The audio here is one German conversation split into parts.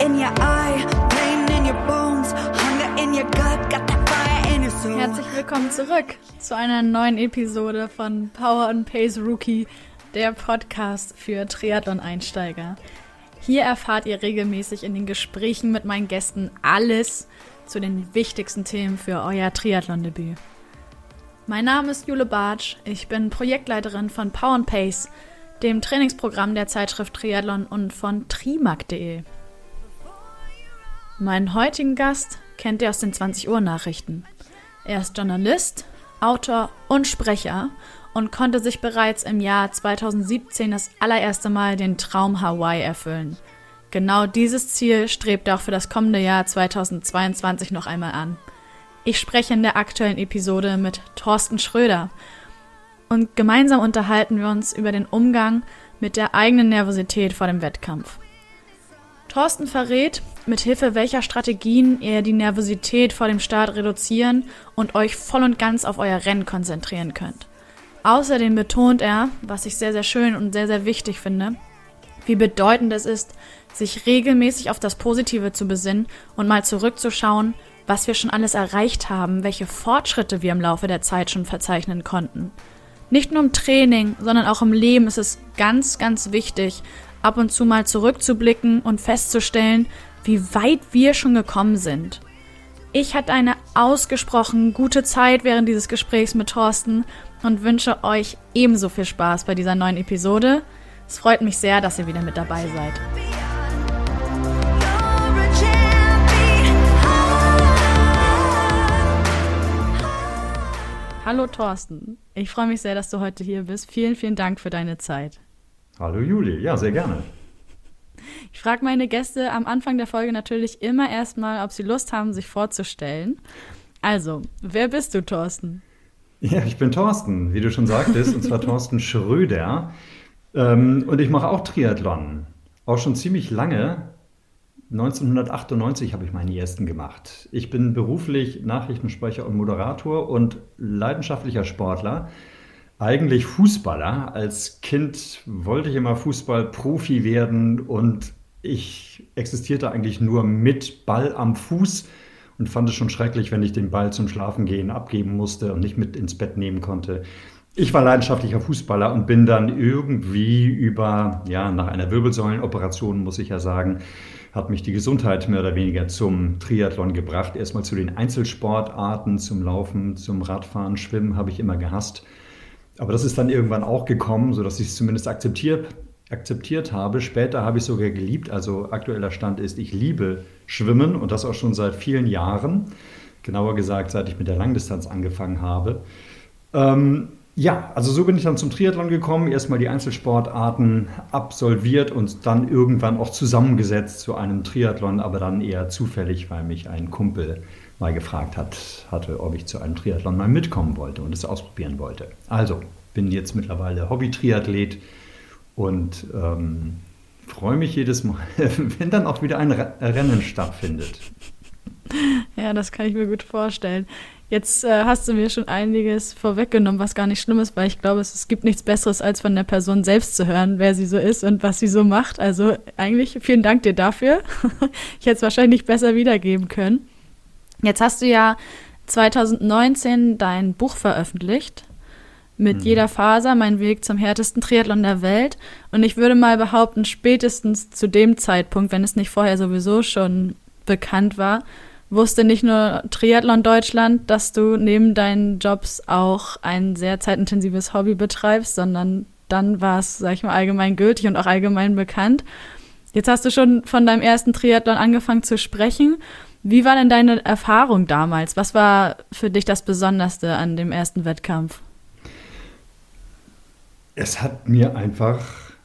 in your eye, pain in your bones, hunger in your gut, got that fire in your soul. Herzlich willkommen zurück zu einer neuen Episode von Power and Pace Rookie, der Podcast für Triathlon-Einsteiger. Hier erfahrt ihr regelmäßig in den Gesprächen mit meinen Gästen alles zu den wichtigsten Themen für euer Triathlon-Debüt. Mein Name ist Jule Bartsch, ich bin Projektleiterin von Power Pace, dem Trainingsprogramm der Zeitschrift Triathlon und von trimark.de. Meinen heutigen Gast kennt ihr aus den 20 Uhr Nachrichten. Er ist Journalist, Autor und Sprecher und konnte sich bereits im Jahr 2017 das allererste Mal den Traum Hawaii erfüllen. Genau dieses Ziel strebt er auch für das kommende Jahr 2022 noch einmal an. Ich spreche in der aktuellen Episode mit Thorsten Schröder und gemeinsam unterhalten wir uns über den Umgang mit der eigenen Nervosität vor dem Wettkampf. Thorsten verrät, mit Hilfe welcher Strategien ihr die Nervosität vor dem Start reduzieren und euch voll und ganz auf euer Rennen konzentrieren könnt. Außerdem betont er, was ich sehr, sehr schön und sehr, sehr wichtig finde, wie bedeutend es ist, sich regelmäßig auf das Positive zu besinnen und mal zurückzuschauen, was wir schon alles erreicht haben, welche Fortschritte wir im Laufe der Zeit schon verzeichnen konnten. Nicht nur im Training, sondern auch im Leben ist es ganz, ganz wichtig, ab und zu mal zurückzublicken und festzustellen, wie weit wir schon gekommen sind. Ich hatte eine ausgesprochen gute Zeit während dieses Gesprächs mit Thorsten und wünsche euch ebenso viel Spaß bei dieser neuen Episode. Es freut mich sehr, dass ihr wieder mit dabei seid. Hallo Thorsten, ich freue mich sehr, dass du heute hier bist. Vielen, vielen Dank für deine Zeit. Hallo Juli, ja, sehr gerne. Ich frage meine Gäste am Anfang der Folge natürlich immer erstmal, ob sie Lust haben, sich vorzustellen. Also, wer bist du, Thorsten? Ja, ich bin Thorsten, wie du schon sagtest, und zwar Thorsten Schröder. Ähm, und ich mache auch Triathlon. Auch schon ziemlich lange. 1998 habe ich meinen ersten gemacht. Ich bin beruflich Nachrichtensprecher und Moderator und leidenschaftlicher Sportler. Eigentlich Fußballer. Als Kind wollte ich immer Fußballprofi werden und ich existierte eigentlich nur mit Ball am Fuß und fand es schon schrecklich, wenn ich den Ball zum Schlafengehen abgeben musste und nicht mit ins Bett nehmen konnte. Ich war leidenschaftlicher Fußballer und bin dann irgendwie über, ja, nach einer Wirbelsäulenoperation, muss ich ja sagen, hat mich die Gesundheit mehr oder weniger zum Triathlon gebracht. Erstmal zu den Einzelsportarten, zum Laufen, zum Radfahren, Schwimmen habe ich immer gehasst. Aber das ist dann irgendwann auch gekommen, sodass ich es zumindest akzeptiert, akzeptiert habe. Später habe ich sogar geliebt. Also aktueller Stand ist, ich liebe Schwimmen und das auch schon seit vielen Jahren. Genauer gesagt, seit ich mit der Langdistanz angefangen habe. Ähm, ja, also so bin ich dann zum Triathlon gekommen, erstmal die Einzelsportarten absolviert und dann irgendwann auch zusammengesetzt zu einem Triathlon, aber dann eher zufällig, weil mich ein Kumpel mal gefragt hat, hatte, ob ich zu einem Triathlon mal mitkommen wollte und es ausprobieren wollte. Also bin jetzt mittlerweile Hobby-Triathlet und ähm, freue mich jedes Mal, wenn dann auch wieder ein Re- Rennen stattfindet. Ja, das kann ich mir gut vorstellen. Jetzt äh, hast du mir schon einiges vorweggenommen, was gar nicht schlimm ist, weil ich glaube, es, es gibt nichts Besseres, als von der Person selbst zu hören, wer sie so ist und was sie so macht. Also eigentlich vielen Dank dir dafür. ich hätte es wahrscheinlich besser wiedergeben können. Jetzt hast du ja 2019 dein Buch veröffentlicht mit Mhm. jeder Faser mein Weg zum härtesten Triathlon der Welt. Und ich würde mal behaupten, spätestens zu dem Zeitpunkt, wenn es nicht vorher sowieso schon bekannt war, wusste nicht nur Triathlon Deutschland, dass du neben deinen Jobs auch ein sehr zeitintensives Hobby betreibst, sondern dann war es, sag ich mal, allgemein gültig und auch allgemein bekannt. Jetzt hast du schon von deinem ersten Triathlon angefangen zu sprechen. Wie war denn deine Erfahrung damals? Was war für dich das Besonderste an dem ersten Wettkampf? Es hat mir einfach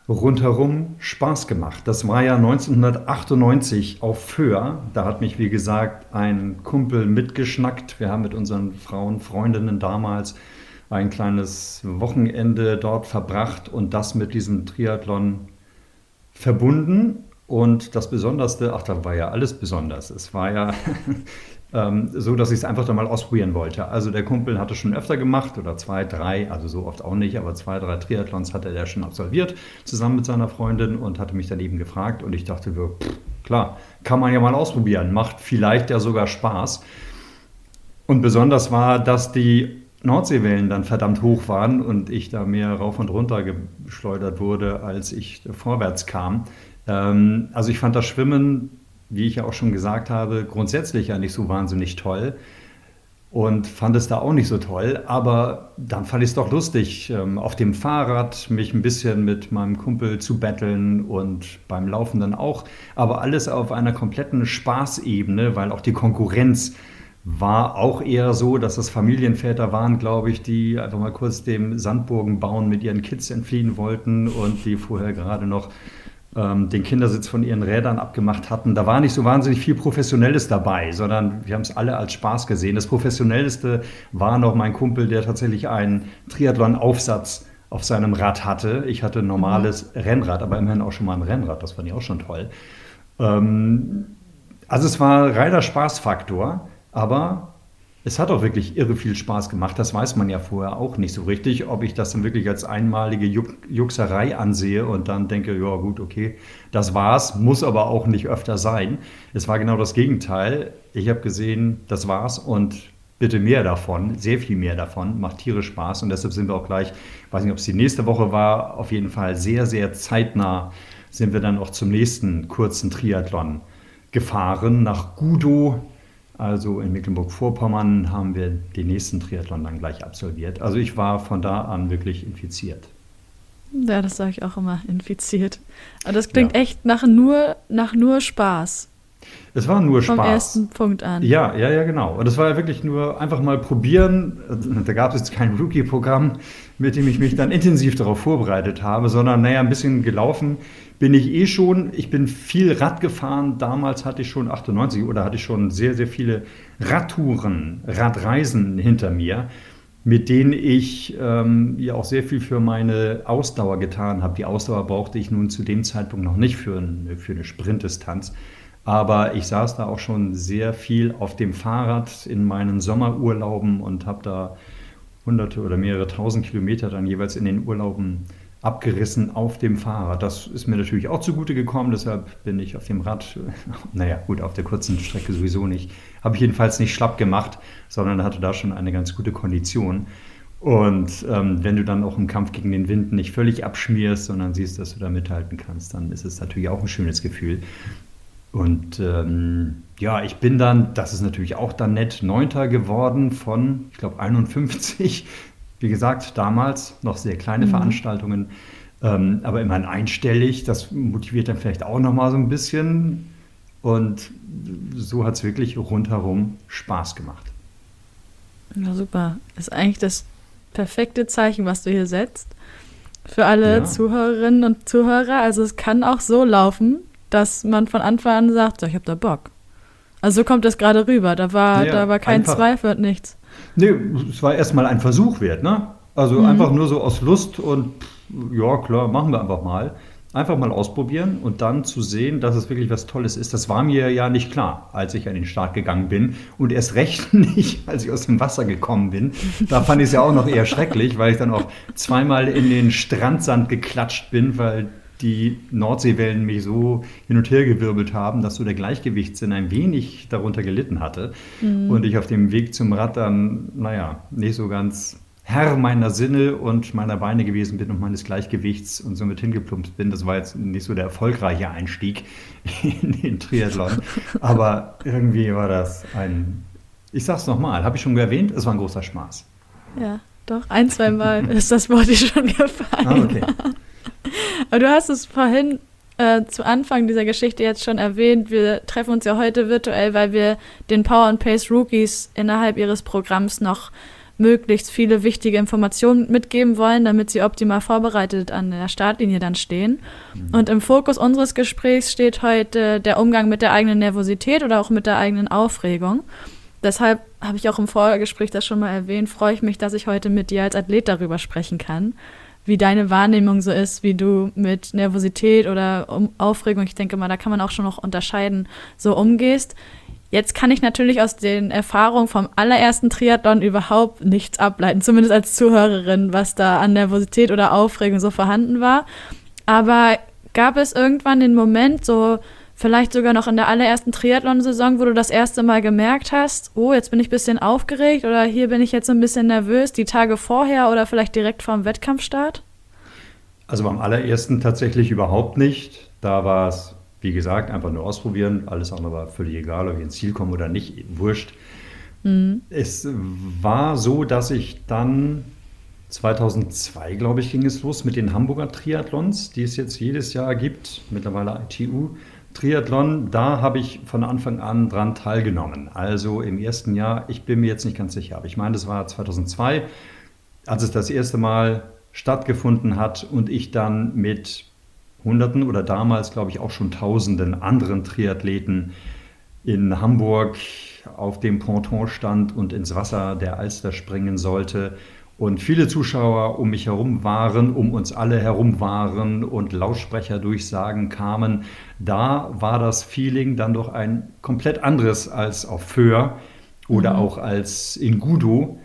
rundherum Spaß gemacht. Das war ja 1998 auf Föhr. Da hat mich, wie gesagt, ein Kumpel mitgeschnackt. Wir haben mit unseren Frauen, Freundinnen damals ein kleines Wochenende dort verbracht und das mit diesem Triathlon verbunden. Und das Besonderste, ach, da war ja alles besonders. Es war ja ähm, so, dass ich es einfach dann mal ausprobieren wollte. Also der Kumpel hatte schon öfter gemacht oder zwei, drei, also so oft auch nicht, aber zwei, drei Triathlons hatte er schon absolviert, zusammen mit seiner Freundin und hatte mich dann eben gefragt und ich dachte, pff, klar, kann man ja mal ausprobieren, macht vielleicht ja sogar Spaß. Und besonders war, dass die Nordseewellen dann verdammt hoch waren und ich da mehr rauf und runter geschleudert wurde, als ich vorwärts kam. Ähm, also ich fand das Schwimmen, wie ich ja auch schon gesagt habe, grundsätzlich ja nicht so wahnsinnig toll und fand es da auch nicht so toll. Aber dann fand ich es doch lustig, ähm, auf dem Fahrrad mich ein bisschen mit meinem Kumpel zu betteln und beim Laufen dann auch. Aber alles auf einer kompletten Spaßebene, weil auch die Konkurrenz war auch eher so, dass das Familienväter waren, glaube ich, die einfach mal kurz dem Sandburgen bauen mit ihren Kids entfliehen wollten und die vorher gerade noch den Kindersitz von ihren Rädern abgemacht hatten. Da war nicht so wahnsinnig viel Professionelles dabei, sondern wir haben es alle als Spaß gesehen. Das Professionellste war noch mein Kumpel, der tatsächlich einen Triathlon-Aufsatz auf seinem Rad hatte. Ich hatte ein normales mhm. Rennrad, aber immerhin auch schon mal ein Rennrad. Das fand ich auch schon toll. Ähm, also es war reiner Spaßfaktor, aber es hat auch wirklich irre viel Spaß gemacht. Das weiß man ja vorher auch nicht so richtig, ob ich das dann wirklich als einmalige Juxerei ansehe und dann denke, ja gut, okay, das war's, muss aber auch nicht öfter sein. Es war genau das Gegenteil. Ich habe gesehen, das war's und bitte mehr davon, sehr viel mehr davon, macht tierisch Spaß und deshalb sind wir auch gleich, weiß nicht, ob es die nächste Woche war, auf jeden Fall sehr, sehr zeitnah sind wir dann auch zum nächsten kurzen Triathlon gefahren nach Gudo also in Mecklenburg-Vorpommern haben wir den nächsten Triathlon dann gleich absolviert. Also ich war von da an wirklich infiziert. Ja, das sage ich auch immer, infiziert. Aber das klingt ja. echt nach nur, nach nur Spaß. Es war nur Spaß. Vom ersten Punkt an. Ja, ja, ja, genau. Und es war ja wirklich nur einfach mal probieren. Da gab es jetzt kein Rookie-Programm, mit dem ich mich dann intensiv darauf vorbereitet habe, sondern naja, ein bisschen gelaufen bin ich eh schon. Ich bin viel Rad gefahren. Damals hatte ich schon 98 oder hatte ich schon sehr, sehr viele Radtouren, Radreisen hinter mir, mit denen ich ähm, ja auch sehr viel für meine Ausdauer getan habe. Die Ausdauer brauchte ich nun zu dem Zeitpunkt noch nicht für eine, für eine Sprintdistanz. Aber ich saß da auch schon sehr viel auf dem Fahrrad in meinen Sommerurlauben und habe da hunderte oder mehrere tausend Kilometer dann jeweils in den Urlauben abgerissen auf dem Fahrrad. Das ist mir natürlich auch zugute gekommen, deshalb bin ich auf dem Rad, naja, gut, auf der kurzen Strecke sowieso nicht, habe ich jedenfalls nicht schlapp gemacht, sondern hatte da schon eine ganz gute Kondition. Und ähm, wenn du dann auch im Kampf gegen den Wind nicht völlig abschmierst, sondern siehst, dass du da mithalten kannst, dann ist es natürlich auch ein schönes Gefühl. Und ähm, ja, ich bin dann, das ist natürlich auch dann nett, Neunter geworden von, ich glaube, 51 wie gesagt, damals noch sehr kleine mhm. Veranstaltungen, ähm, aber immerhin einstellig. Das motiviert dann vielleicht auch nochmal so ein bisschen. Und so hat es wirklich rundherum Spaß gemacht. Ja, super. Ist eigentlich das perfekte Zeichen, was du hier setzt. Für alle ja. Zuhörerinnen und Zuhörer. Also es kann auch so laufen, dass man von Anfang an sagt, so, ich habe da Bock. Also so kommt das gerade rüber. Da war, ja, da war kein Zweifel und nichts. Nee, es war erstmal ein Versuch wert, ne? Also mhm. einfach nur so aus Lust und ja, klar, machen wir einfach mal. Einfach mal ausprobieren und dann zu sehen, dass es wirklich was Tolles ist. Das war mir ja nicht klar, als ich an den Start gegangen bin. Und erst recht nicht, als ich aus dem Wasser gekommen bin. Da fand ich es ja auch noch eher schrecklich, weil ich dann auch zweimal in den Strandsand geklatscht bin, weil die Nordseewellen mich so hin und her gewirbelt haben, dass so der Gleichgewichtssinn ein wenig darunter gelitten hatte. Mhm. Und ich auf dem Weg zum Rad dann, naja, nicht so ganz Herr meiner Sinne und meiner Beine gewesen bin und meines Gleichgewichts und somit hingeplumpt bin. Das war jetzt nicht so der erfolgreiche Einstieg in den Triathlon. Aber irgendwie war das ein, ich sag's nochmal, habe ich schon erwähnt, es war ein großer Spaß. Ja, doch, ein, zwei Mal ist das Wort schon gefallen. Ah, okay. Aber du hast es vorhin äh, zu Anfang dieser Geschichte jetzt schon erwähnt. Wir treffen uns ja heute virtuell, weil wir den Power and Pace Rookies innerhalb ihres Programms noch möglichst viele wichtige Informationen mitgeben wollen, damit sie optimal vorbereitet an der Startlinie dann stehen. Mhm. Und im Fokus unseres Gesprächs steht heute der Umgang mit der eigenen Nervosität oder auch mit der eigenen Aufregung. Deshalb habe ich auch im Vorgespräch das schon mal erwähnt, freue ich mich, dass ich heute mit dir als Athlet darüber sprechen kann wie deine Wahrnehmung so ist, wie du mit Nervosität oder um Aufregung, ich denke mal, da kann man auch schon noch unterscheiden, so umgehst. Jetzt kann ich natürlich aus den Erfahrungen vom allerersten Triathlon überhaupt nichts ableiten, zumindest als Zuhörerin, was da an Nervosität oder Aufregung so vorhanden war. Aber gab es irgendwann den Moment, so Vielleicht sogar noch in der allerersten Triathlon-Saison, wo du das erste Mal gemerkt hast, oh, jetzt bin ich ein bisschen aufgeregt oder hier bin ich jetzt ein bisschen nervös, die Tage vorher oder vielleicht direkt vorm Wettkampfstart? Also beim allerersten tatsächlich überhaupt nicht. Da war es, wie gesagt, einfach nur ausprobieren. Alles andere war völlig egal, ob ich ins Ziel komme oder nicht, wurscht. Mhm. Es war so, dass ich dann 2002, glaube ich, ging es los mit den Hamburger Triathlons, die es jetzt jedes Jahr gibt, mittlerweile ITU. Triathlon, da habe ich von Anfang an dran teilgenommen. Also im ersten Jahr, ich bin mir jetzt nicht ganz sicher, aber ich meine, das war 2002, als es das erste Mal stattgefunden hat und ich dann mit Hunderten oder damals, glaube ich, auch schon Tausenden anderen Triathleten in Hamburg auf dem Ponton stand und ins Wasser der Alster springen sollte. Und viele Zuschauer um mich herum waren, um uns alle herum waren und Lautsprecherdurchsagen kamen. Da war das Feeling dann doch ein komplett anderes als auf Föhr oder mhm. auch als in Gudo.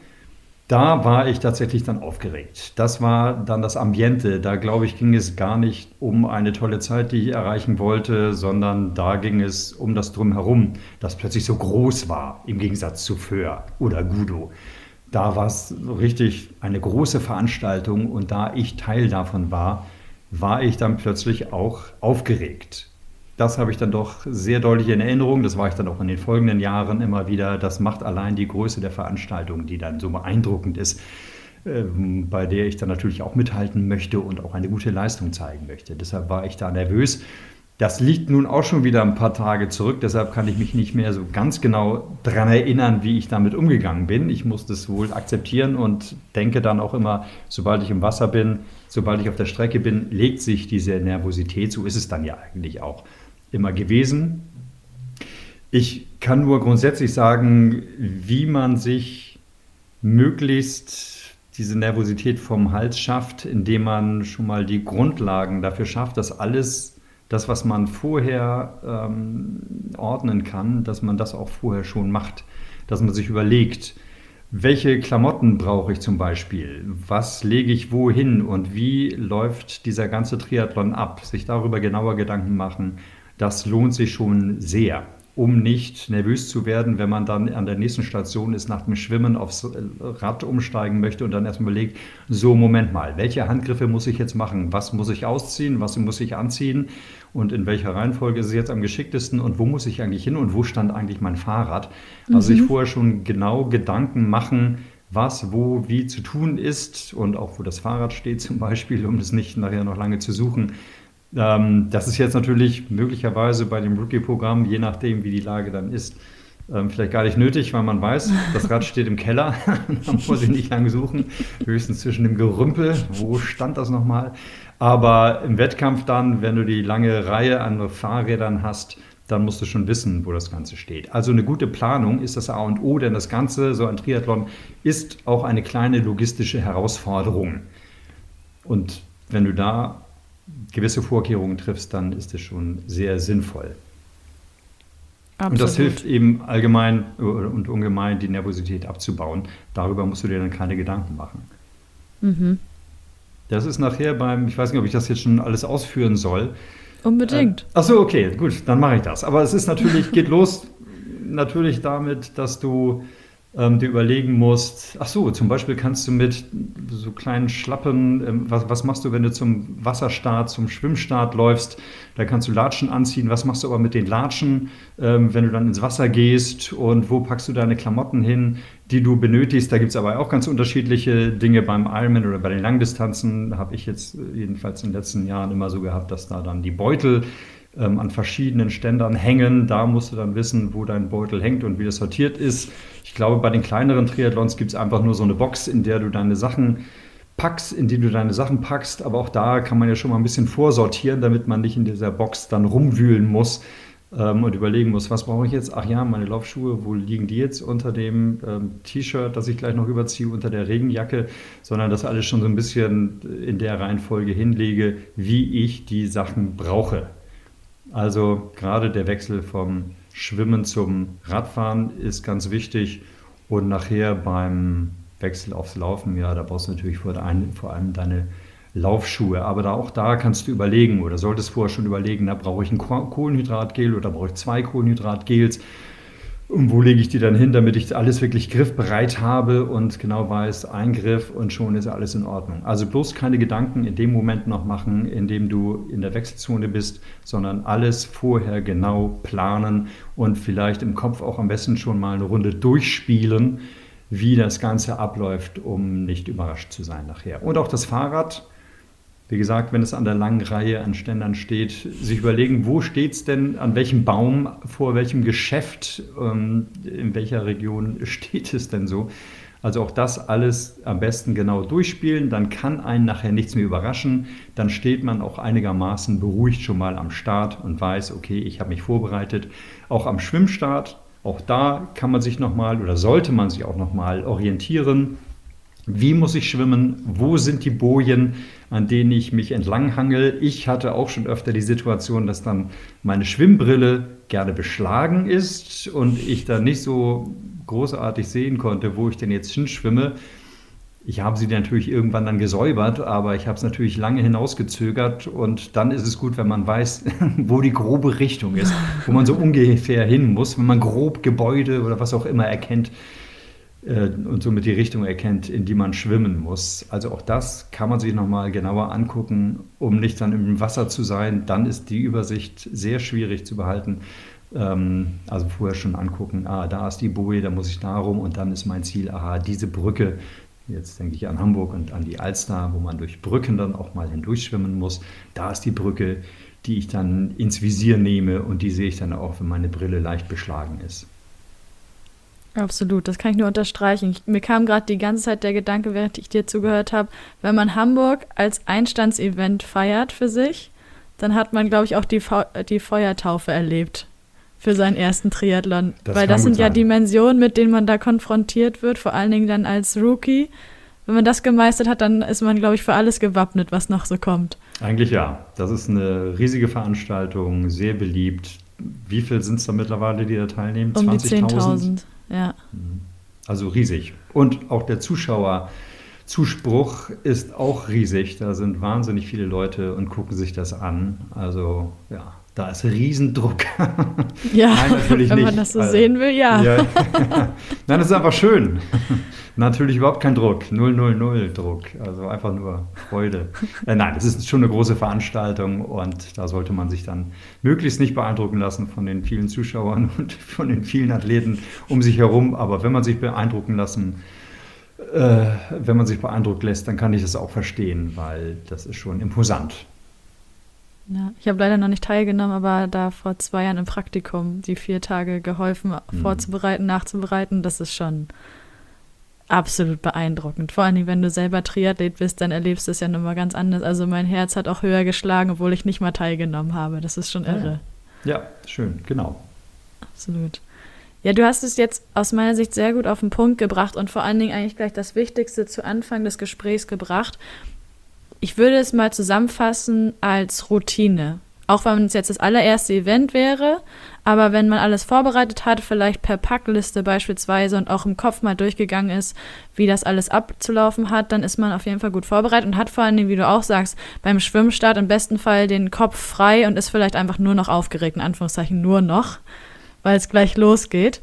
Da war ich tatsächlich dann aufgeregt. Das war dann das Ambiente. Da glaube ich, ging es gar nicht um eine tolle Zeit, die ich erreichen wollte, sondern da ging es um das Drumherum, das plötzlich so groß war, im Gegensatz zu Föhr oder Gudo. Da war es richtig eine große Veranstaltung und da ich Teil davon war, war ich dann plötzlich auch aufgeregt. Das habe ich dann doch sehr deutlich in Erinnerung. Das war ich dann auch in den folgenden Jahren immer wieder. Das macht allein die Größe der Veranstaltung, die dann so beeindruckend ist, ähm, bei der ich dann natürlich auch mithalten möchte und auch eine gute Leistung zeigen möchte. Deshalb war ich da nervös. Das liegt nun auch schon wieder ein paar Tage zurück, deshalb kann ich mich nicht mehr so ganz genau daran erinnern, wie ich damit umgegangen bin. Ich muss das wohl akzeptieren und denke dann auch immer, sobald ich im Wasser bin, sobald ich auf der Strecke bin, legt sich diese Nervosität. So ist es dann ja eigentlich auch immer gewesen. Ich kann nur grundsätzlich sagen, wie man sich möglichst diese Nervosität vom Hals schafft, indem man schon mal die Grundlagen dafür schafft, dass alles, das, was man vorher ähm, ordnen kann, dass man das auch vorher schon macht, dass man sich überlegt, welche Klamotten brauche ich zum Beispiel? Was lege ich wohin und wie läuft dieser ganze Triathlon ab? Sich darüber genauer Gedanken machen, das lohnt sich schon sehr, um nicht nervös zu werden, wenn man dann an der nächsten Station ist, nach dem Schwimmen aufs Rad umsteigen möchte und dann erstmal überlegt, so Moment mal, welche Handgriffe muss ich jetzt machen? Was muss ich ausziehen? Was muss ich anziehen? Und in welcher Reihenfolge ist es jetzt am geschicktesten? Und wo muss ich eigentlich hin? Und wo stand eigentlich mein Fahrrad? Also mhm. sich vorher schon genau Gedanken machen, was, wo, wie zu tun ist und auch wo das Fahrrad steht zum Beispiel, um es nicht nachher noch lange zu suchen. Ähm, das ist jetzt natürlich möglicherweise bei dem Rookie-Programm, je nachdem, wie die Lage dann ist, ähm, vielleicht gar nicht nötig, weil man weiß, das Rad steht im Keller, da muss ich nicht lange suchen, höchstens zwischen dem Gerümpel, wo stand das nochmal. Aber im Wettkampf dann, wenn du die lange Reihe an Fahrrädern hast, dann musst du schon wissen, wo das Ganze steht. Also eine gute Planung ist das A und O, denn das Ganze, so ein Triathlon, ist auch eine kleine logistische Herausforderung. Und wenn du da gewisse Vorkehrungen triffst, dann ist es schon sehr sinnvoll. Absolut. Und das hilft eben allgemein und ungemein, die Nervosität abzubauen. Darüber musst du dir dann keine Gedanken machen. Mhm. Das ist nachher beim, ich weiß nicht, ob ich das jetzt schon alles ausführen soll. Unbedingt. Äh, Achso, okay, gut, dann mache ich das. Aber es ist natürlich, geht los natürlich damit, dass du ähm, dir überlegen musst, ach so, zum Beispiel kannst du mit so kleinen Schlappen, ähm, was, was machst du, wenn du zum Wasserstart, zum Schwimmstart läufst? Da kannst du Latschen anziehen. Was machst du aber mit den Latschen, ähm, wenn du dann ins Wasser gehst? Und wo packst du deine Klamotten hin, die du benötigst? Da gibt es aber auch ganz unterschiedliche Dinge beim Ironman oder bei den Langdistanzen. Habe ich jetzt jedenfalls in den letzten Jahren immer so gehabt, dass da dann die Beutel ähm, an verschiedenen Ständern hängen. Da musst du dann wissen, wo dein Beutel hängt und wie das sortiert ist. Ich glaube, bei den kleineren Triathlons gibt es einfach nur so eine Box, in der du deine Sachen packst, in die du deine Sachen packst. Aber auch da kann man ja schon mal ein bisschen vorsortieren, damit man nicht in dieser Box dann rumwühlen muss ähm, und überlegen muss, was brauche ich jetzt? Ach ja, meine Laufschuhe, wo liegen die jetzt unter dem ähm, T-Shirt, das ich gleich noch überziehe, unter der Regenjacke, sondern das alles schon so ein bisschen in der Reihenfolge hinlege, wie ich die Sachen brauche. Also gerade der Wechsel vom Schwimmen zum Radfahren ist ganz wichtig und nachher beim Wechsel aufs Laufen, ja, da brauchst du natürlich vor allem, deine Laufschuhe. Aber da, auch da kannst du überlegen oder solltest vorher schon überlegen, da brauche ich ein Kohlenhydratgel oder brauche ich zwei Kohlenhydratgels. Und wo lege ich die dann hin, damit ich alles wirklich griffbereit habe und genau weiß, Eingriff und schon ist alles in Ordnung. Also bloß keine Gedanken in dem Moment noch machen, in dem du in der Wechselzone bist, sondern alles vorher genau planen und vielleicht im Kopf auch am besten schon mal eine Runde durchspielen, wie das Ganze abläuft, um nicht überrascht zu sein nachher. Und auch das Fahrrad, wie gesagt, wenn es an der langen Reihe an Ständern steht, sich überlegen, wo steht es denn, an welchem Baum, vor welchem Geschäft, ähm, in welcher Region steht es denn so. Also auch das alles am besten genau durchspielen, dann kann einen nachher nichts mehr überraschen, dann steht man auch einigermaßen beruhigt schon mal am Start und weiß, okay, ich habe mich vorbereitet. Auch am Schwimmstart, auch da kann man sich nochmal oder sollte man sich auch nochmal orientieren. Wie muss ich schwimmen? Wo sind die Bojen, an denen ich mich entlanghangel? Ich hatte auch schon öfter die Situation, dass dann meine Schwimmbrille gerne beschlagen ist und ich dann nicht so großartig sehen konnte, wo ich denn jetzt hinschwimme. Ich habe sie natürlich irgendwann dann gesäubert, aber ich habe es natürlich lange hinausgezögert und dann ist es gut, wenn man weiß, wo die grobe Richtung ist, wo man so ungefähr hin muss, wenn man grob Gebäude oder was auch immer erkennt und somit die Richtung erkennt, in die man schwimmen muss. Also auch das kann man sich nochmal genauer angucken, um nicht dann im Wasser zu sein. Dann ist die Übersicht sehr schwierig zu behalten. Ähm, also vorher schon angucken, ah, da ist die Boje, da muss ich da rum und dann ist mein Ziel, aha, diese Brücke, Jetzt denke ich an Hamburg und an die Alster, wo man durch Brücken dann auch mal hindurchschwimmen muss. Da ist die Brücke, die ich dann ins Visier nehme und die sehe ich dann auch, wenn meine Brille leicht beschlagen ist. Absolut, das kann ich nur unterstreichen. Ich, mir kam gerade die ganze Zeit der Gedanke, während ich dir zugehört habe, wenn man Hamburg als Einstandsevent feiert für sich, dann hat man, glaube ich, auch die, die Feuertaufe erlebt für seinen ersten Triathlon. Das Weil das sind ja Dimensionen, mit denen man da konfrontiert wird, vor allen Dingen dann als Rookie. Wenn man das gemeistert hat, dann ist man, glaube ich, für alles gewappnet, was noch so kommt. Eigentlich ja. Das ist eine riesige Veranstaltung, sehr beliebt. Wie viele sind es da mittlerweile, die da teilnehmen? Um 20.000. 10.000, ja. Also riesig. Und auch der Zuschauerzuspruch ist auch riesig. Da sind wahnsinnig viele Leute und gucken sich das an. Also ja, da ist Riesendruck. Ja, Nein, natürlich wenn nicht. man das so also, sehen will, ja. ja. Nein, das ist einfach schön. Natürlich überhaupt kein Druck, 000 Druck, also einfach nur Freude. Äh, nein, das ist schon eine große Veranstaltung und da sollte man sich dann möglichst nicht beeindrucken lassen von den vielen Zuschauern und von den vielen Athleten um sich herum. Aber wenn man sich beeindrucken lassen, äh, wenn man sich beeindruckt lässt, dann kann ich das auch verstehen, weil das ist schon imposant. Ja, ich habe leider noch nicht teilgenommen, aber da vor zwei Jahren im Praktikum die vier Tage geholfen, mhm. vorzubereiten, nachzubereiten. Das ist schon absolut beeindruckend. Vor allem, wenn du selber Triathlet bist, dann erlebst du es ja nochmal ganz anders. Also mein Herz hat auch höher geschlagen, obwohl ich nicht mal teilgenommen habe. Das ist schon irre. Ja, ja schön, genau. Absolut. Ja, du hast es jetzt aus meiner Sicht sehr gut auf den Punkt gebracht und vor allen Dingen eigentlich gleich das Wichtigste zu Anfang des Gesprächs gebracht. Ich würde es mal zusammenfassen als Routine. Auch wenn es jetzt das allererste Event wäre, aber wenn man alles vorbereitet hat, vielleicht per Packliste beispielsweise und auch im Kopf mal durchgegangen ist, wie das alles abzulaufen hat, dann ist man auf jeden Fall gut vorbereitet und hat vor allen Dingen, wie du auch sagst, beim Schwimmstart im besten Fall den Kopf frei und ist vielleicht einfach nur noch aufgeregt, in Anführungszeichen nur noch, weil es gleich losgeht.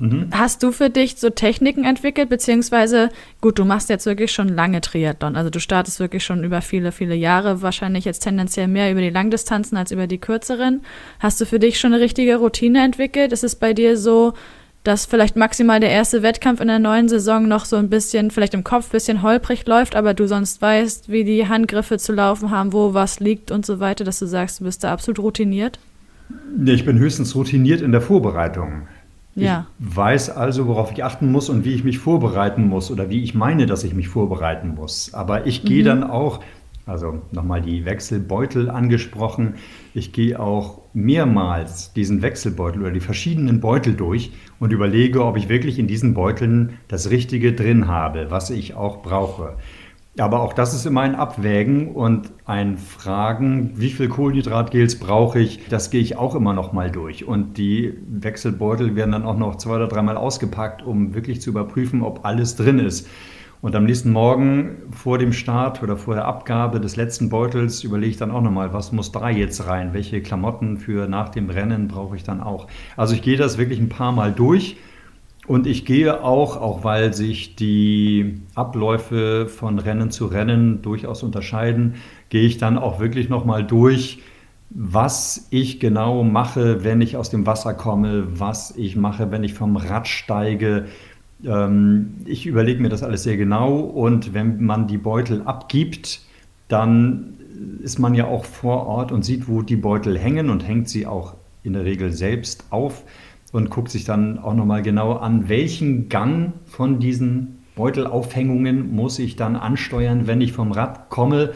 Mhm. Hast du für dich so Techniken entwickelt, beziehungsweise, gut, du machst jetzt wirklich schon lange Triathlon, also du startest wirklich schon über viele, viele Jahre, wahrscheinlich jetzt tendenziell mehr über die Langdistanzen als über die kürzeren. Hast du für dich schon eine richtige Routine entwickelt? Ist es bei dir so, dass vielleicht maximal der erste Wettkampf in der neuen Saison noch so ein bisschen, vielleicht im Kopf ein bisschen holprig läuft, aber du sonst weißt, wie die Handgriffe zu laufen haben, wo was liegt und so weiter, dass du sagst, du bist da absolut routiniert? Nee, ich bin höchstens routiniert in der Vorbereitung. Ja. Ich weiß also, worauf ich achten muss und wie ich mich vorbereiten muss oder wie ich meine, dass ich mich vorbereiten muss. Aber ich gehe mhm. dann auch, also nochmal die Wechselbeutel angesprochen, ich gehe auch mehrmals diesen Wechselbeutel oder die verschiedenen Beutel durch und überlege, ob ich wirklich in diesen Beuteln das Richtige drin habe, was ich auch brauche. Aber auch das ist immer ein Abwägen und ein Fragen, wie viel Kohlenhydratgels brauche ich, das gehe ich auch immer noch mal durch. Und die Wechselbeutel werden dann auch noch zwei oder dreimal ausgepackt, um wirklich zu überprüfen, ob alles drin ist. Und am nächsten Morgen vor dem Start oder vor der Abgabe des letzten Beutels überlege ich dann auch nochmal, was muss da jetzt rein? Welche Klamotten für nach dem Rennen brauche ich dann auch? Also ich gehe das wirklich ein paar Mal durch und ich gehe auch, auch weil sich die Abläufe von Rennen zu Rennen durchaus unterscheiden, gehe ich dann auch wirklich nochmal durch, was ich genau mache, wenn ich aus dem Wasser komme, was ich mache, wenn ich vom Rad steige, ähm, ich überlege mir das alles sehr genau und wenn man die Beutel abgibt, dann ist man ja auch vor Ort und sieht, wo die Beutel hängen und hängt sie auch in der Regel selbst auf und guckt sich dann auch nochmal genau an, welchen Gang von diesen Beutelaufhängungen muss ich dann ansteuern, wenn ich vom Rad komme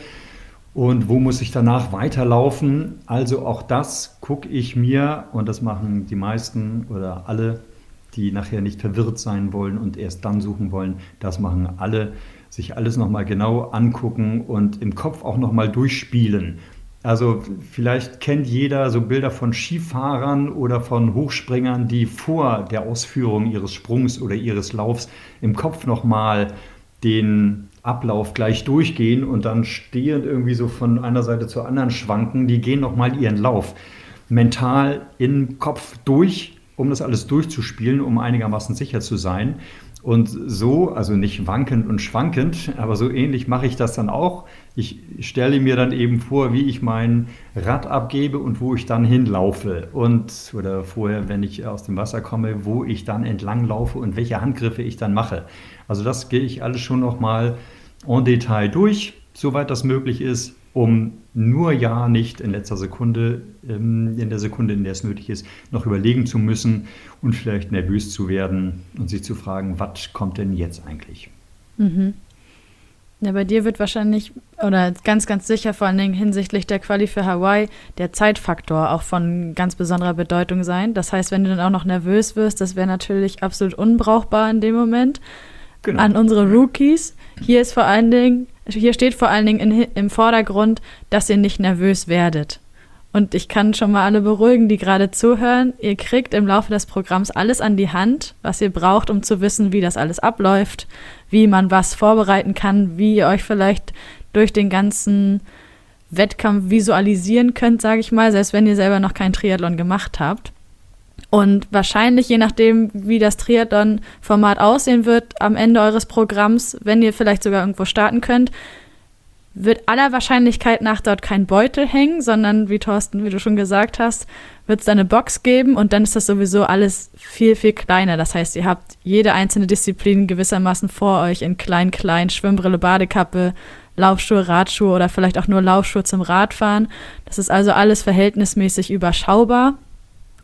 und wo muss ich danach weiterlaufen. Also auch das gucke ich mir und das machen die meisten oder alle die nachher nicht verwirrt sein wollen und erst dann suchen wollen. Das machen alle, sich alles nochmal genau angucken und im Kopf auch nochmal durchspielen. Also vielleicht kennt jeder so Bilder von Skifahrern oder von Hochspringern, die vor der Ausführung ihres Sprungs oder ihres Laufs im Kopf nochmal den Ablauf gleich durchgehen und dann stehend irgendwie so von einer Seite zur anderen schwanken. Die gehen nochmal ihren Lauf mental im Kopf durch um das alles durchzuspielen, um einigermaßen sicher zu sein. Und so, also nicht wankend und schwankend, aber so ähnlich mache ich das dann auch. Ich stelle mir dann eben vor, wie ich mein Rad abgebe und wo ich dann hinlaufe. Und, oder vorher, wenn ich aus dem Wasser komme, wo ich dann entlang laufe und welche Handgriffe ich dann mache. Also das gehe ich alles schon nochmal en Detail durch, soweit das möglich ist um nur ja nicht in letzter Sekunde, ähm, in der Sekunde, in der es nötig ist, noch überlegen zu müssen und vielleicht nervös zu werden und sich zu fragen, was kommt denn jetzt eigentlich? Mhm. Ja, bei dir wird wahrscheinlich oder ganz, ganz sicher vor allen Dingen hinsichtlich der Quali für Hawaii der Zeitfaktor auch von ganz besonderer Bedeutung sein. Das heißt, wenn du dann auch noch nervös wirst, das wäre natürlich absolut unbrauchbar in dem Moment. Genau. An unsere Rookies. Hier ist vor allen Dingen hier steht vor allen Dingen in, im Vordergrund, dass ihr nicht nervös werdet. Und ich kann schon mal alle beruhigen, die gerade zuhören. Ihr kriegt im Laufe des Programms alles an die Hand, was ihr braucht, um zu wissen, wie das alles abläuft, wie man was vorbereiten kann, wie ihr euch vielleicht durch den ganzen Wettkampf visualisieren könnt, sage ich mal, selbst wenn ihr selber noch keinen Triathlon gemacht habt. Und wahrscheinlich, je nachdem, wie das Triathlon-Format aussehen wird, am Ende eures Programms, wenn ihr vielleicht sogar irgendwo starten könnt, wird aller Wahrscheinlichkeit nach dort kein Beutel hängen, sondern wie Thorsten, wie du schon gesagt hast, wird es da eine Box geben und dann ist das sowieso alles viel, viel kleiner. Das heißt, ihr habt jede einzelne Disziplin gewissermaßen vor euch in klein, klein, Schwimmbrille, Badekappe, Laufschuhe, Radschuhe oder vielleicht auch nur Laufschuhe zum Radfahren. Das ist also alles verhältnismäßig überschaubar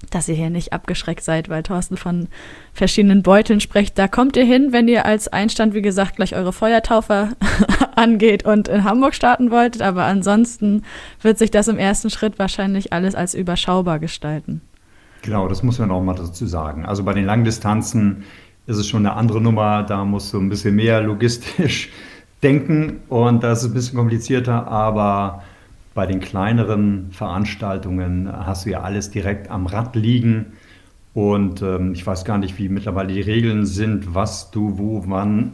dass ihr hier nicht abgeschreckt seid, weil Thorsten von verschiedenen Beuteln spricht. Da kommt ihr hin, wenn ihr als Einstand, wie gesagt, gleich eure Feuertaufe angeht und in Hamburg starten wolltet. Aber ansonsten wird sich das im ersten Schritt wahrscheinlich alles als überschaubar gestalten. Genau, das muss man auch mal dazu sagen. Also bei den Langdistanzen ist es schon eine andere Nummer. Da musst du ein bisschen mehr logistisch denken und das ist ein bisschen komplizierter, aber bei den kleineren Veranstaltungen hast du ja alles direkt am Rad liegen. Und ähm, ich weiß gar nicht, wie mittlerweile die Regeln sind, was du wo wann.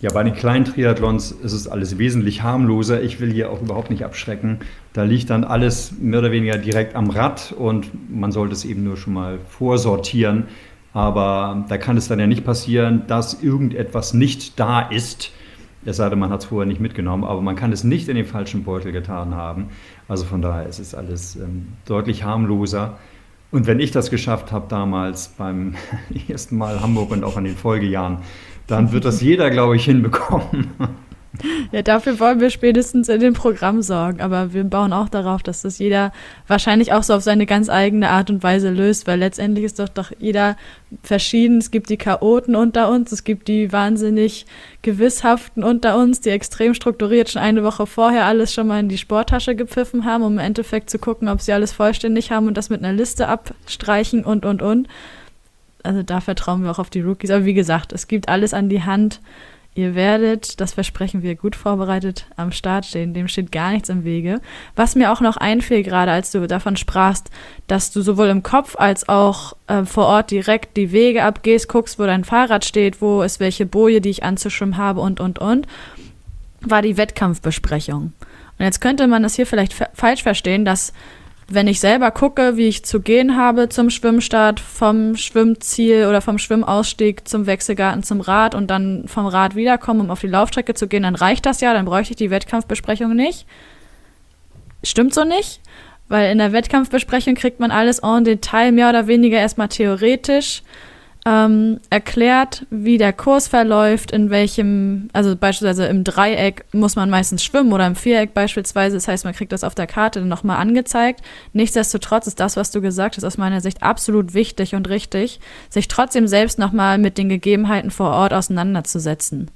Ja, bei den kleinen Triathlons ist es alles wesentlich harmloser. Ich will hier auch überhaupt nicht abschrecken. Da liegt dann alles mehr oder weniger direkt am Rad und man sollte es eben nur schon mal vorsortieren. Aber da kann es dann ja nicht passieren, dass irgendetwas nicht da ist es sei denn, man hat es vorher nicht mitgenommen, aber man kann es nicht in den falschen Beutel getan haben. Also von daher ist es alles ähm, deutlich harmloser. Und wenn ich das geschafft habe damals beim ersten Mal Hamburg und auch in den Folgejahren, dann wird das jeder, glaube ich, hinbekommen. Ja, dafür wollen wir spätestens in dem Programm sorgen. Aber wir bauen auch darauf, dass das jeder wahrscheinlich auch so auf seine ganz eigene Art und Weise löst, weil letztendlich ist doch, doch jeder verschieden. Es gibt die Chaoten unter uns, es gibt die wahnsinnig Gewisshaften unter uns, die extrem strukturiert schon eine Woche vorher alles schon mal in die Sporttasche gepfiffen haben, um im Endeffekt zu gucken, ob sie alles vollständig haben und das mit einer Liste abstreichen und, und, und. Also da vertrauen wir auch auf die Rookies. Aber wie gesagt, es gibt alles an die Hand Ihr werdet, das versprechen wir, gut vorbereitet am Start stehen. Dem steht gar nichts im Wege. Was mir auch noch einfiel, gerade als du davon sprachst, dass du sowohl im Kopf als auch äh, vor Ort direkt die Wege abgehst, guckst, wo dein Fahrrad steht, wo ist welche Boje, die ich anzuschwimmen habe und, und, und, war die Wettkampfbesprechung. Und jetzt könnte man das hier vielleicht falsch verstehen, dass wenn ich selber gucke, wie ich zu gehen habe zum Schwimmstart, vom Schwimmziel oder vom Schwimmausstieg zum Wechselgarten zum Rad und dann vom Rad wiederkommen, um auf die Laufstrecke zu gehen, dann reicht das ja, dann bräuchte ich die Wettkampfbesprechung nicht. Stimmt so nicht, weil in der Wettkampfbesprechung kriegt man alles en Detail, mehr oder weniger erstmal theoretisch ähm, erklärt, wie der Kurs verläuft, in welchem, also beispielsweise im Dreieck muss man meistens schwimmen oder im Viereck beispielsweise. Das heißt, man kriegt das auf der Karte nochmal angezeigt. Nichtsdestotrotz ist das, was du gesagt hast, aus meiner Sicht absolut wichtig und richtig, sich trotzdem selbst nochmal mit den Gegebenheiten vor Ort auseinanderzusetzen.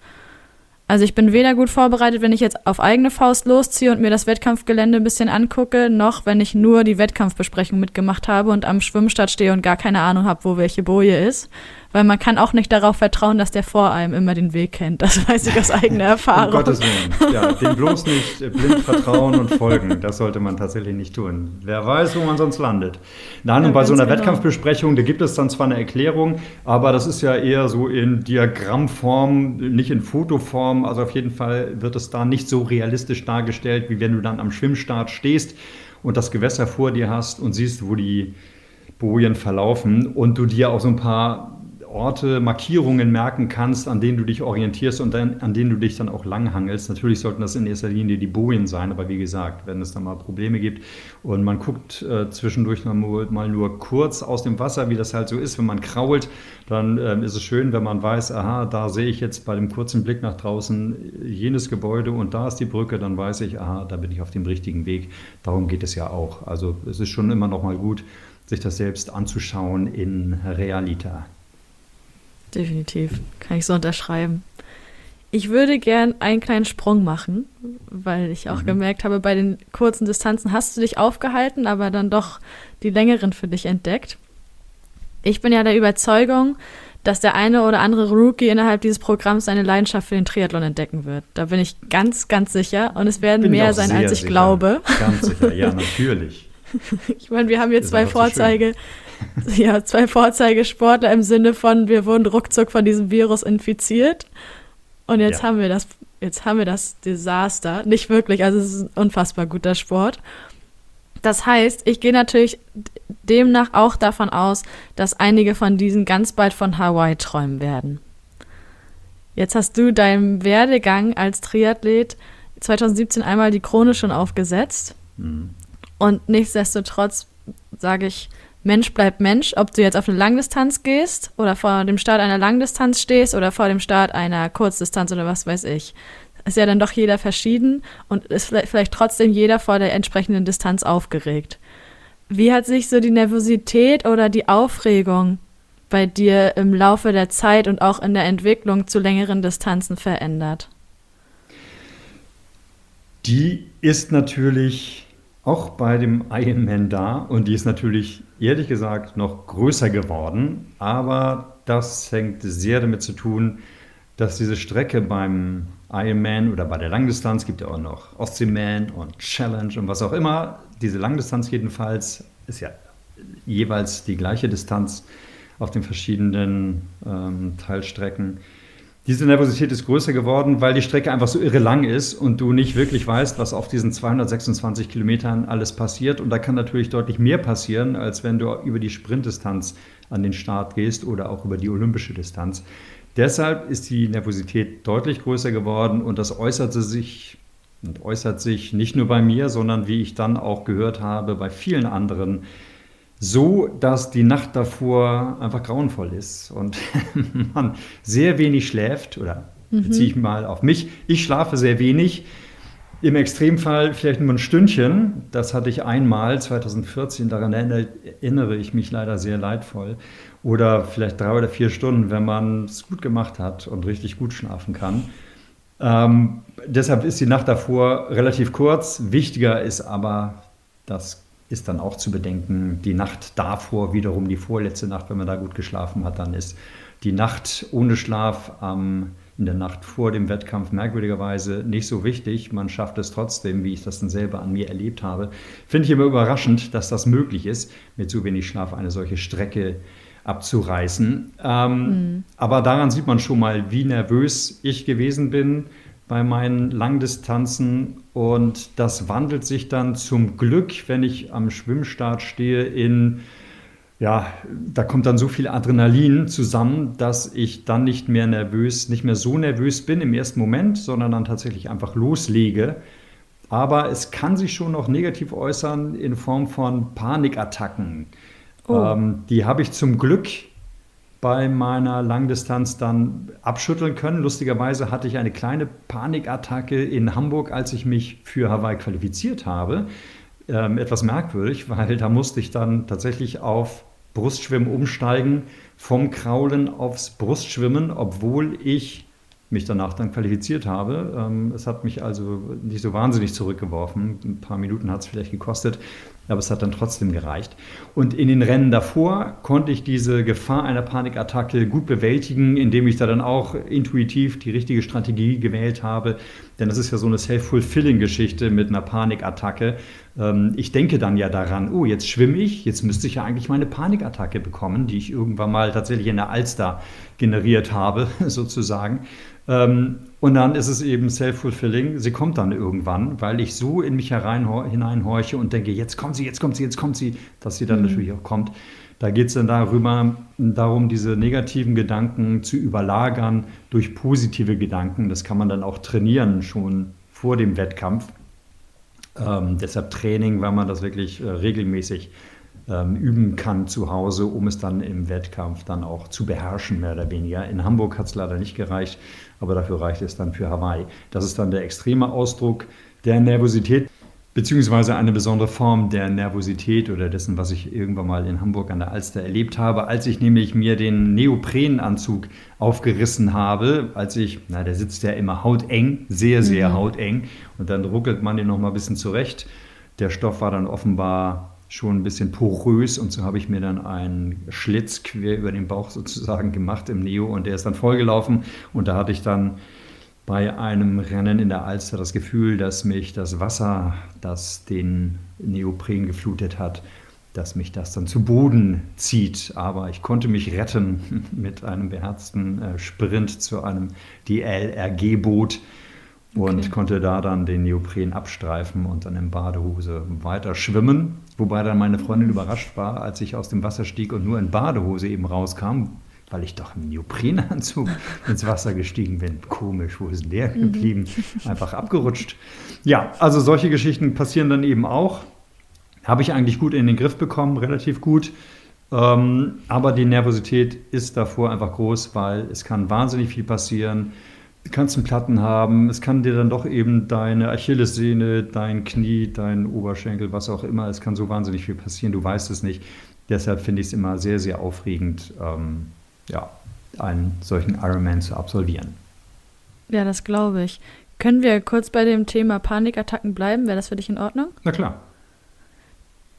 Also ich bin weder gut vorbereitet, wenn ich jetzt auf eigene Faust losziehe und mir das Wettkampfgelände ein bisschen angucke, noch wenn ich nur die Wettkampfbesprechung mitgemacht habe und am Schwimmstart stehe und gar keine Ahnung habe, wo welche Boje ist weil man kann auch nicht darauf vertrauen, dass der vor einem immer den Weg kennt. Das weiß ich aus eigener Erfahrung. um Gottes Willen. Ja, dem bloß nicht blind vertrauen und folgen. Das sollte man tatsächlich nicht tun. Wer weiß, wo man sonst landet. Nein, ja, und bei so einer genau. Wettkampfbesprechung, da gibt es dann zwar eine Erklärung, aber das ist ja eher so in Diagrammform, nicht in Fotoform. Also auf jeden Fall wird es da nicht so realistisch dargestellt, wie wenn du dann am Schwimmstart stehst und das Gewässer vor dir hast und siehst, wo die Bojen verlaufen und du dir auch so ein paar Orte, Markierungen merken kannst, an denen du dich orientierst und dann, an denen du dich dann auch langhangelst. Natürlich sollten das in erster Linie die Bojen sein, aber wie gesagt, wenn es da mal Probleme gibt und man guckt äh, zwischendurch mal, mal, nur kurz aus dem Wasser, wie das halt so ist, wenn man krault, dann äh, ist es schön, wenn man weiß, aha, da sehe ich jetzt bei dem kurzen Blick nach draußen jenes Gebäude und da ist die Brücke, dann weiß ich, aha, da bin ich auf dem richtigen Weg. Darum geht es ja auch. Also es ist schon immer noch mal gut, sich das selbst anzuschauen in Realita definitiv. Kann ich so unterschreiben. Ich würde gern einen kleinen Sprung machen, weil ich auch mhm. gemerkt habe, bei den kurzen Distanzen hast du dich aufgehalten, aber dann doch die längeren für dich entdeckt. Ich bin ja der Überzeugung, dass der eine oder andere Rookie innerhalb dieses Programms seine Leidenschaft für den Triathlon entdecken wird. Da bin ich ganz, ganz sicher. Und es werden bin mehr sein, als ich sicher. glaube. Ganz sicher, ja, natürlich. ich meine, wir haben hier zwei Vorzeige. So ja, zwei Vorzeigesportler im Sinne von, wir wurden ruckzuck von diesem Virus infiziert. Und jetzt ja. haben wir das, jetzt haben wir das Desaster. Nicht wirklich, also es ist ein unfassbar guter Sport. Das heißt, ich gehe natürlich demnach auch davon aus, dass einige von diesen ganz bald von Hawaii träumen werden. Jetzt hast du deinem Werdegang als Triathlet 2017 einmal die Krone schon aufgesetzt. Mhm. Und nichtsdestotrotz sage ich, Mensch bleibt Mensch, ob du jetzt auf eine Langdistanz gehst oder vor dem Start einer Langdistanz stehst oder vor dem Start einer Kurzdistanz oder was weiß ich. Ist ja dann doch jeder verschieden und ist vielleicht trotzdem jeder vor der entsprechenden Distanz aufgeregt. Wie hat sich so die Nervosität oder die Aufregung bei dir im Laufe der Zeit und auch in der Entwicklung zu längeren Distanzen verändert? Die ist natürlich auch bei dem Ironman da und die ist natürlich ehrlich gesagt noch größer geworden, aber das hängt sehr damit zu tun, dass diese Strecke beim Ironman oder bei der Langdistanz gibt ja auch noch Ostseeman und Challenge und was auch immer. Diese Langdistanz jedenfalls ist ja jeweils die gleiche Distanz auf den verschiedenen ähm, Teilstrecken. Diese Nervosität ist größer geworden, weil die Strecke einfach so irre lang ist und du nicht wirklich weißt, was auf diesen 226 Kilometern alles passiert. Und da kann natürlich deutlich mehr passieren, als wenn du über die Sprintdistanz an den Start gehst oder auch über die olympische Distanz. Deshalb ist die Nervosität deutlich größer geworden und das äußerte sich und äußert sich nicht nur bei mir, sondern wie ich dann auch gehört habe, bei vielen anderen so, dass die Nacht davor einfach grauenvoll ist und man sehr wenig schläft oder mhm. beziehe ich mal auf mich. Ich schlafe sehr wenig. Im Extremfall vielleicht nur ein Stündchen. Das hatte ich einmal 2014. Daran erinnere ich mich leider sehr leidvoll. Oder vielleicht drei oder vier Stunden, wenn man es gut gemacht hat und richtig gut schlafen kann. Ähm, deshalb ist die Nacht davor relativ kurz. Wichtiger ist aber das ist dann auch zu bedenken. Die Nacht davor, wiederum die vorletzte Nacht, wenn man da gut geschlafen hat, dann ist die Nacht ohne Schlaf am in der Nacht vor dem Wettkampf merkwürdigerweise nicht so wichtig. Man schafft es trotzdem, wie ich das dann selber an mir erlebt habe. Finde ich immer überraschend, dass das möglich ist, mit so wenig Schlaf eine solche Strecke abzureißen. Ähm, mhm. Aber daran sieht man schon mal, wie nervös ich gewesen bin bei meinen Langdistanzen und das wandelt sich dann zum Glück, wenn ich am Schwimmstart stehe, in ja, da kommt dann so viel Adrenalin zusammen, dass ich dann nicht mehr nervös, nicht mehr so nervös bin im ersten Moment, sondern dann tatsächlich einfach loslege. Aber es kann sich schon noch negativ äußern in Form von Panikattacken. Oh. Ähm, die habe ich zum Glück bei meiner Langdistanz dann abschütteln können. Lustigerweise hatte ich eine kleine Panikattacke in Hamburg, als ich mich für Hawaii qualifiziert habe. Ähm, etwas merkwürdig, weil da musste ich dann tatsächlich auf Brustschwimmen umsteigen, vom Kraulen aufs Brustschwimmen, obwohl ich mich danach dann qualifiziert habe. Ähm, es hat mich also nicht so wahnsinnig zurückgeworfen. Ein paar Minuten hat es vielleicht gekostet aber es hat dann trotzdem gereicht. Und in den Rennen davor konnte ich diese Gefahr einer Panikattacke gut bewältigen, indem ich da dann auch intuitiv die richtige Strategie gewählt habe. Denn das ist ja so eine self-fulfilling-Geschichte mit einer Panikattacke. Ähm, ich denke dann ja daran, oh, jetzt schwimme ich, jetzt müsste ich ja eigentlich meine Panikattacke bekommen, die ich irgendwann mal tatsächlich in der Alster generiert habe, sozusagen. Ähm, und dann ist es eben self-fulfilling. Sie kommt dann irgendwann, weil ich so in mich hineinhorche und denke, jetzt kommt sie, jetzt kommt sie, jetzt kommt sie, dass sie dann mhm. natürlich auch kommt. Da geht es dann darüber, darum, diese negativen Gedanken zu überlagern durch positive Gedanken. Das kann man dann auch trainieren, schon vor dem Wettkampf. Ähm, deshalb Training, weil man das wirklich äh, regelmäßig ähm, üben kann zu Hause, um es dann im Wettkampf dann auch zu beherrschen, mehr oder weniger. In Hamburg hat es leider nicht gereicht, aber dafür reicht es dann für Hawaii. Das ist dann der extreme Ausdruck der Nervosität, beziehungsweise eine besondere Form der Nervosität oder dessen, was ich irgendwann mal in Hamburg an der Alster erlebt habe, als ich nämlich mir den Neoprenanzug aufgerissen habe, als ich, na, der sitzt ja immer hauteng, sehr, sehr mhm. hauteng, und dann ruckelt man den noch mal ein bisschen zurecht. Der Stoff war dann offenbar schon ein bisschen porös und so habe ich mir dann einen Schlitz quer über den Bauch sozusagen gemacht im Neo und der ist dann vollgelaufen und da hatte ich dann bei einem Rennen in der Alster das Gefühl, dass mich das Wasser, das den Neopren geflutet hat, dass mich das dann zu Boden zieht. Aber ich konnte mich retten mit einem beherzten äh, Sprint zu einem DLRG-Boot und okay. konnte da dann den Neopren abstreifen und dann in Badehose weiter schwimmen. Wobei dann meine Freundin überrascht war, als ich aus dem Wasser stieg und nur in Badehose eben rauskam, weil ich doch im Neoprenanzug ins Wasser gestiegen bin. Komisch, wo ist denn der mhm. geblieben? Einfach abgerutscht. Ja, also solche Geschichten passieren dann eben auch. Habe ich eigentlich gut in den Griff bekommen, relativ gut. Ähm, aber die Nervosität ist davor einfach groß, weil es kann wahnsinnig viel passieren. Du kannst einen Platten haben, es kann dir dann doch eben deine Achillessehne, dein Knie, dein Oberschenkel, was auch immer, es kann so wahnsinnig viel passieren, du weißt es nicht. Deshalb finde ich es immer sehr, sehr aufregend, ähm, ja, einen solchen Ironman zu absolvieren. Ja, das glaube ich. Können wir kurz bei dem Thema Panikattacken bleiben? Wäre das für dich in Ordnung? Na klar.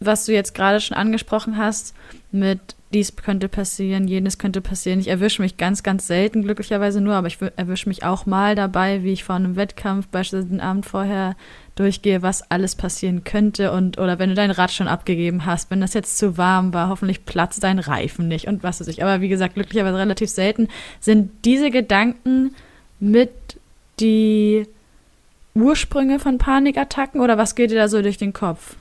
Was du jetzt gerade schon angesprochen hast, mit dies könnte passieren, jenes könnte passieren. Ich erwische mich ganz, ganz selten, glücklicherweise nur, aber ich erwische mich auch mal dabei, wie ich vor einem Wettkampf beispielsweise den Abend vorher durchgehe, was alles passieren könnte und oder wenn du dein Rad schon abgegeben hast, wenn das jetzt zu warm war, hoffentlich platzt dein Reifen nicht und was weiß ich. Aber wie gesagt, glücklicherweise relativ selten sind diese Gedanken mit die Ursprünge von Panikattacken oder was geht dir da so durch den Kopf?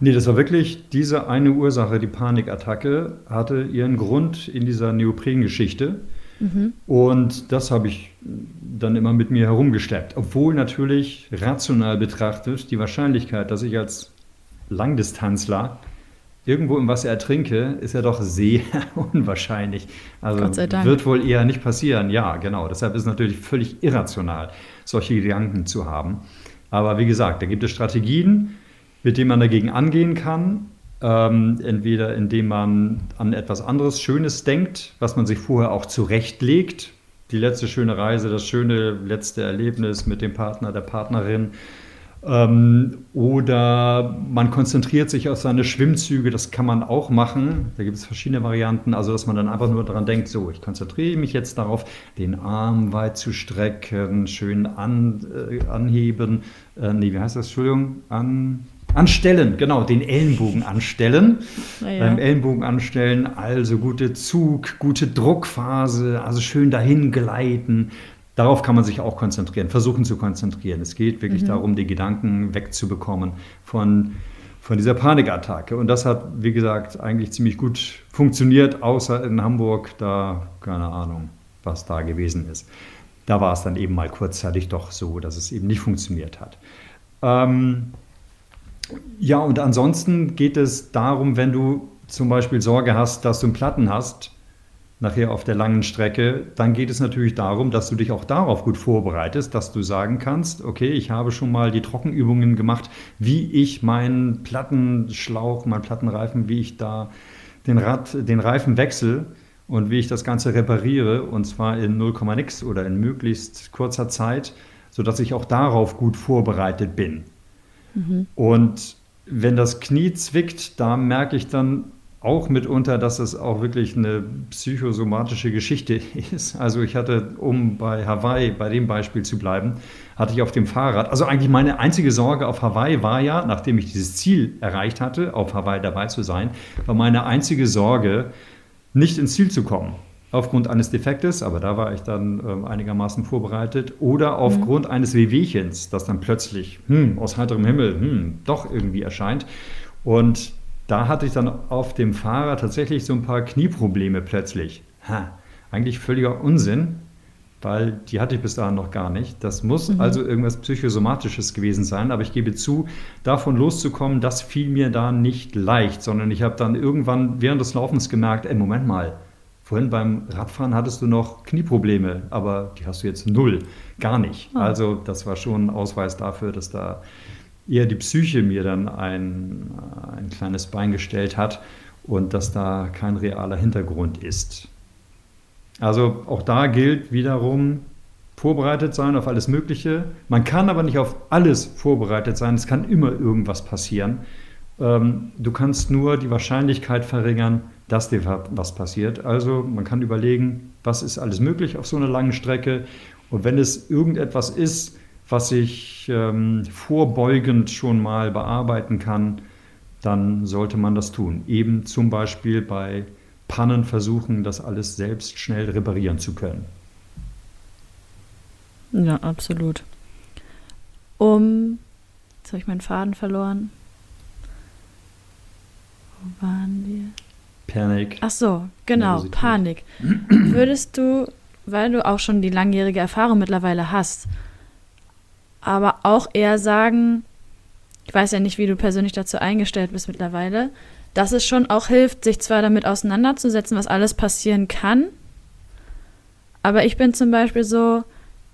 Nee, das war wirklich diese eine Ursache, die Panikattacke, hatte ihren Grund in dieser Neopren-Geschichte. Mhm. Und das habe ich dann immer mit mir herumgesteppt. Obwohl natürlich rational betrachtet die Wahrscheinlichkeit, dass ich als Langdistanzler irgendwo im Wasser ertrinke, ist ja doch sehr unwahrscheinlich. Also wird wohl eher nicht passieren. Ja, genau. Deshalb ist es natürlich völlig irrational, solche Gedanken zu haben. Aber wie gesagt, da gibt es Strategien mit dem man dagegen angehen kann. Ähm, entweder indem man an etwas anderes Schönes denkt, was man sich vorher auch zurechtlegt. Die letzte schöne Reise, das schöne letzte Erlebnis mit dem Partner, der Partnerin. Ähm, oder man konzentriert sich auf seine Schwimmzüge, das kann man auch machen. Da gibt es verschiedene Varianten, also dass man dann einfach nur daran denkt, so, ich konzentriere mich jetzt darauf, den Arm weit zu strecken, schön an, äh, anheben, äh, nee, wie heißt das, Entschuldigung, an, anstellen, genau, den Ellenbogen anstellen. Ja. Beim Ellenbogen anstellen, also gute Zug, gute Druckphase, also schön dahin gleiten, Darauf kann man sich auch konzentrieren, versuchen zu konzentrieren. Es geht wirklich mhm. darum, die Gedanken wegzubekommen von, von dieser Panikattacke. Und das hat, wie gesagt, eigentlich ziemlich gut funktioniert, außer in Hamburg, da keine Ahnung, was da gewesen ist. Da war es dann eben mal kurzzeitig doch so, dass es eben nicht funktioniert hat. Ähm, ja, und ansonsten geht es darum, wenn du zum Beispiel Sorge hast, dass du einen Platten hast, nachher auf der langen Strecke, dann geht es natürlich darum, dass du dich auch darauf gut vorbereitest, dass du sagen kannst, okay, ich habe schon mal die Trockenübungen gemacht, wie ich meinen Plattenschlauch, meinen Plattenreifen, wie ich da den, Rad, den Reifen wechsle und wie ich das Ganze repariere und zwar in 0, nix oder in möglichst kurzer Zeit, sodass ich auch darauf gut vorbereitet bin. Mhm. Und wenn das Knie zwickt, da merke ich dann auch mitunter, dass es auch wirklich eine psychosomatische Geschichte ist. Also ich hatte, um bei Hawaii, bei dem Beispiel zu bleiben, hatte ich auf dem Fahrrad, also eigentlich meine einzige Sorge auf Hawaii war ja, nachdem ich dieses Ziel erreicht hatte, auf Hawaii dabei zu sein, war meine einzige Sorge, nicht ins Ziel zu kommen. Aufgrund eines Defektes, aber da war ich dann äh, einigermaßen vorbereitet, oder aufgrund mhm. eines Wehwehchens, das dann plötzlich hm, aus heiterem Himmel hm, doch irgendwie erscheint. Und da hatte ich dann auf dem Fahrrad tatsächlich so ein paar Knieprobleme plötzlich. Ha, eigentlich völliger Unsinn, weil die hatte ich bis dahin noch gar nicht. Das muss mhm. also irgendwas Psychosomatisches gewesen sein, aber ich gebe zu, davon loszukommen, das fiel mir da nicht leicht, sondern ich habe dann irgendwann während des Laufens gemerkt, ey, Moment mal, vorhin beim Radfahren hattest du noch Knieprobleme, aber die hast du jetzt null, gar nicht. Oh. Also das war schon ein Ausweis dafür, dass da eher die Psyche mir dann ein, ein kleines Bein gestellt hat und dass da kein realer Hintergrund ist. Also auch da gilt wiederum, vorbereitet sein auf alles Mögliche. Man kann aber nicht auf alles vorbereitet sein. Es kann immer irgendwas passieren. Ähm, du kannst nur die Wahrscheinlichkeit verringern, dass dir was passiert. Also man kann überlegen, was ist alles möglich auf so einer langen Strecke. Und wenn es irgendetwas ist, was ich ähm, vorbeugend schon mal bearbeiten kann, dann sollte man das tun. Eben zum Beispiel bei Pannen versuchen, das alles selbst schnell reparieren zu können. Ja, absolut. Um, jetzt habe ich meinen Faden verloren. Wo waren wir? Panik. Ach so, genau, Panik. Würdest du, weil du auch schon die langjährige Erfahrung mittlerweile hast, aber auch eher sagen, ich weiß ja nicht, wie du persönlich dazu eingestellt bist mittlerweile, dass es schon auch hilft, sich zwar damit auseinanderzusetzen, was alles passieren kann, aber ich bin zum Beispiel so,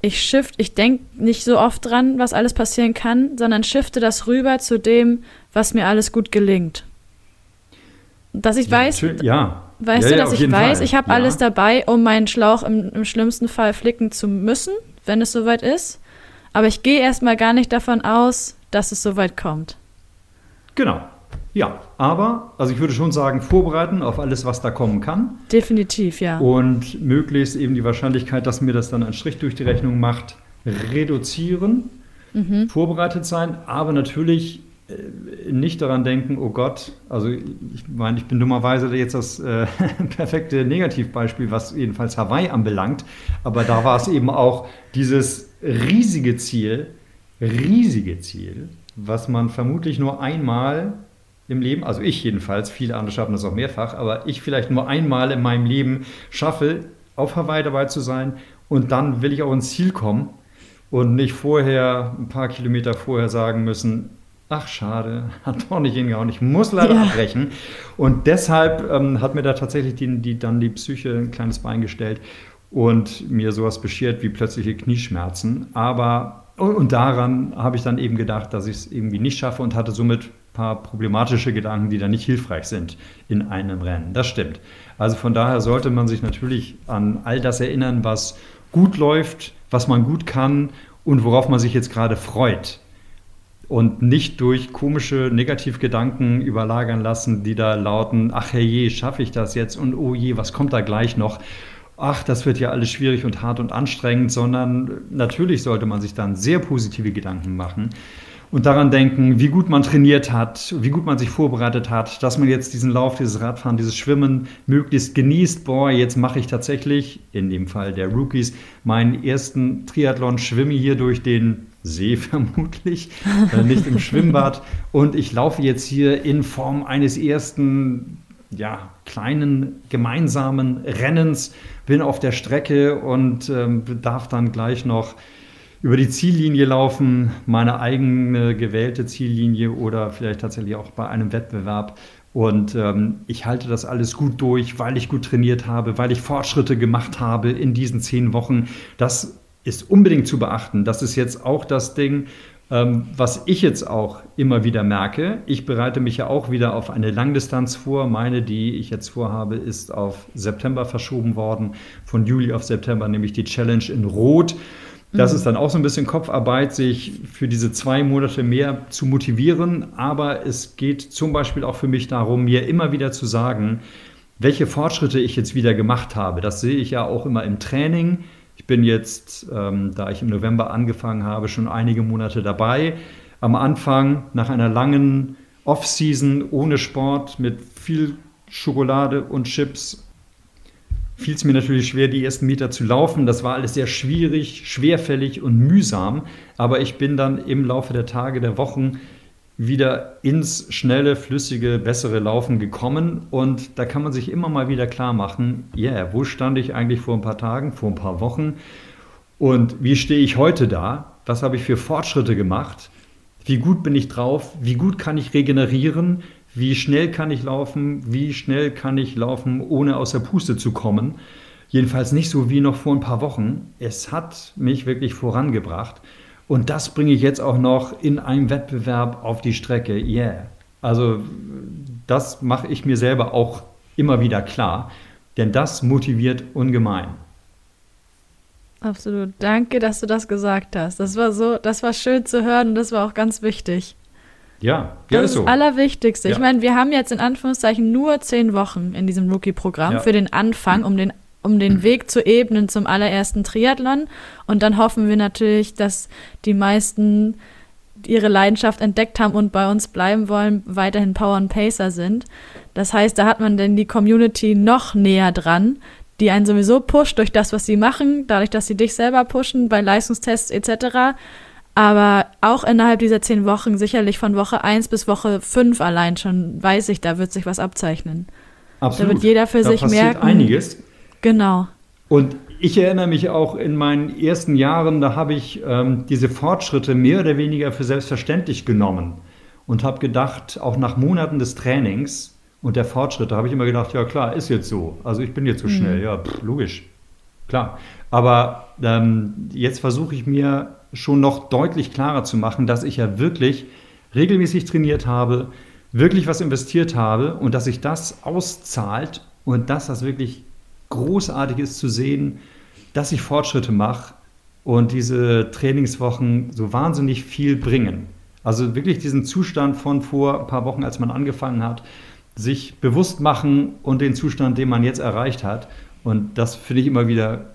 ich shift, ich denke nicht so oft dran, was alles passieren kann, sondern shifte das rüber zu dem, was mir alles gut gelingt. Dass ich ja, weiß, ja. weißt ja, du, dass ich weiß, Fall. ich habe alles dabei, um meinen Schlauch im, im schlimmsten Fall flicken zu müssen, wenn es soweit ist. Aber ich gehe erstmal gar nicht davon aus, dass es so weit kommt. Genau. Ja, aber, also ich würde schon sagen, vorbereiten auf alles, was da kommen kann. Definitiv, ja. Und möglichst eben die Wahrscheinlichkeit, dass mir das dann einen Strich durch die Rechnung macht, reduzieren. Mhm. Vorbereitet sein, aber natürlich nicht daran denken, oh Gott, also ich meine, ich bin dummerweise jetzt das äh, perfekte Negativbeispiel, was jedenfalls Hawaii anbelangt, aber da war es eben auch dieses riesige Ziel, riesige Ziel, was man vermutlich nur einmal im Leben, also ich jedenfalls, viele andere schaffen das auch mehrfach, aber ich vielleicht nur einmal in meinem Leben schaffe, auf Hawaii dabei zu sein und dann will ich auch ins Ziel kommen und nicht vorher, ein paar Kilometer vorher sagen müssen, ach schade, hat doch nicht hingehauen, ich muss leider ja. abbrechen. Und deshalb ähm, hat mir da tatsächlich die, die, dann die Psyche ein kleines Bein gestellt und mir sowas beschert wie plötzliche Knieschmerzen. Aber und daran habe ich dann eben gedacht, dass ich es irgendwie nicht schaffe und hatte somit ein paar problematische Gedanken, die dann nicht hilfreich sind in einem Rennen. Das stimmt. Also von daher sollte man sich natürlich an all das erinnern, was gut läuft, was man gut kann und worauf man sich jetzt gerade freut. Und nicht durch komische Negativgedanken überlagern lassen, die da lauten, ach herrje, schaffe ich das jetzt und oh je, was kommt da gleich noch? Ach, das wird ja alles schwierig und hart und anstrengend, sondern natürlich sollte man sich dann sehr positive Gedanken machen und daran denken, wie gut man trainiert hat, wie gut man sich vorbereitet hat, dass man jetzt diesen Lauf, dieses Radfahren, dieses Schwimmen möglichst genießt. Boah, jetzt mache ich tatsächlich, in dem Fall der Rookies, meinen ersten Triathlon, schwimme hier durch den See vermutlich, äh, nicht im Schwimmbad. Und ich laufe jetzt hier in Form eines ersten, ja, kleinen gemeinsamen Rennens, bin auf der Strecke und ähm, darf dann gleich noch über die Ziellinie laufen, meine eigene gewählte Ziellinie oder vielleicht tatsächlich auch bei einem Wettbewerb. Und ähm, ich halte das alles gut durch, weil ich gut trainiert habe, weil ich Fortschritte gemacht habe in diesen zehn Wochen. Das ist unbedingt zu beachten. Das ist jetzt auch das Ding, ähm, was ich jetzt auch immer wieder merke. Ich bereite mich ja auch wieder auf eine Langdistanz vor. Meine, die ich jetzt vorhabe, ist auf September verschoben worden, von Juli auf September, nämlich die Challenge in Rot. Das mhm. ist dann auch so ein bisschen Kopfarbeit, sich für diese zwei Monate mehr zu motivieren. Aber es geht zum Beispiel auch für mich darum, mir immer wieder zu sagen, welche Fortschritte ich jetzt wieder gemacht habe. Das sehe ich ja auch immer im Training. Ich bin jetzt, ähm, da ich im November angefangen habe, schon einige Monate dabei. Am Anfang, nach einer langen Off-Season ohne Sport, mit viel Schokolade und Chips fiel es mir natürlich schwer, die ersten Meter zu laufen. Das war alles sehr schwierig, schwerfällig und mühsam. Aber ich bin dann im Laufe der Tage, der Wochen wieder ins schnelle, flüssige, bessere Laufen gekommen. Und da kann man sich immer mal wieder klar machen, ja, yeah, wo stand ich eigentlich vor ein paar Tagen, vor ein paar Wochen? Und wie stehe ich heute da? Was habe ich für Fortschritte gemacht? Wie gut bin ich drauf? Wie gut kann ich regenerieren? Wie schnell kann ich laufen? Wie schnell kann ich laufen, ohne aus der Puste zu kommen? Jedenfalls nicht so wie noch vor ein paar Wochen. Es hat mich wirklich vorangebracht. Und das bringe ich jetzt auch noch in einem Wettbewerb auf die Strecke. Yeah. Also das mache ich mir selber auch immer wieder klar. Denn das motiviert ungemein. Absolut. Danke, dass du das gesagt hast. Das war so, das war schön zu hören und das war auch ganz wichtig. Ja, ja das ist so. das Allerwichtigste. Ja. Ich meine, wir haben jetzt in Anführungszeichen nur zehn Wochen in diesem Rookie-Programm ja. für den Anfang, um den, um den Weg zu ebnen zum allerersten Triathlon. Und dann hoffen wir natürlich, dass die meisten ihre Leidenschaft entdeckt haben und bei uns bleiben wollen, weiterhin Power und Pacer sind. Das heißt, da hat man denn die Community noch näher dran, die einen sowieso pusht durch das, was sie machen, dadurch, dass sie dich selber pushen bei Leistungstests etc. Aber auch innerhalb dieser zehn Wochen, sicherlich von Woche 1 bis Woche 5 allein schon, weiß ich, da wird sich was abzeichnen. Absolut. Da wird jeder für da sich merken. einiges. Genau. Und ich erinnere mich auch in meinen ersten Jahren, da habe ich ähm, diese Fortschritte mehr oder weniger für selbstverständlich genommen und habe gedacht, auch nach Monaten des Trainings und der Fortschritte, habe ich immer gedacht, ja klar, ist jetzt so. Also ich bin jetzt so mhm. schnell, ja, pff, logisch, klar. Aber ähm, jetzt versuche ich mir schon noch deutlich klarer zu machen, dass ich ja wirklich regelmäßig trainiert habe, wirklich was investiert habe und dass sich das auszahlt und dass das wirklich großartig ist zu sehen, dass ich Fortschritte mache und diese Trainingswochen so wahnsinnig viel bringen. Also wirklich diesen Zustand von vor ein paar Wochen, als man angefangen hat, sich bewusst machen und den Zustand, den man jetzt erreicht hat. Und das finde ich immer wieder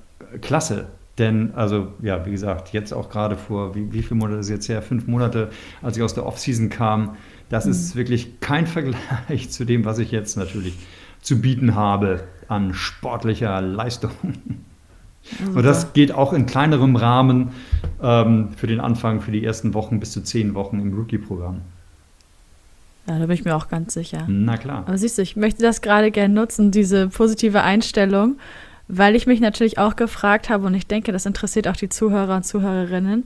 klasse, denn, also, ja, wie gesagt, jetzt auch gerade vor, wie, wie viele Monate ist jetzt her? Fünf Monate, als ich aus der Off-Season kam. Das mhm. ist wirklich kein Vergleich zu dem, was ich jetzt natürlich zu bieten habe an sportlicher Leistung. Super. Und das geht auch in kleinerem Rahmen ähm, für den Anfang, für die ersten Wochen bis zu zehn Wochen im Rookie-Programm. Ja, da bin ich mir auch ganz sicher. Na klar. Aber siehst du, ich möchte das gerade gerne nutzen, diese positive Einstellung weil ich mich natürlich auch gefragt habe und ich denke, das interessiert auch die Zuhörer und Zuhörerinnen,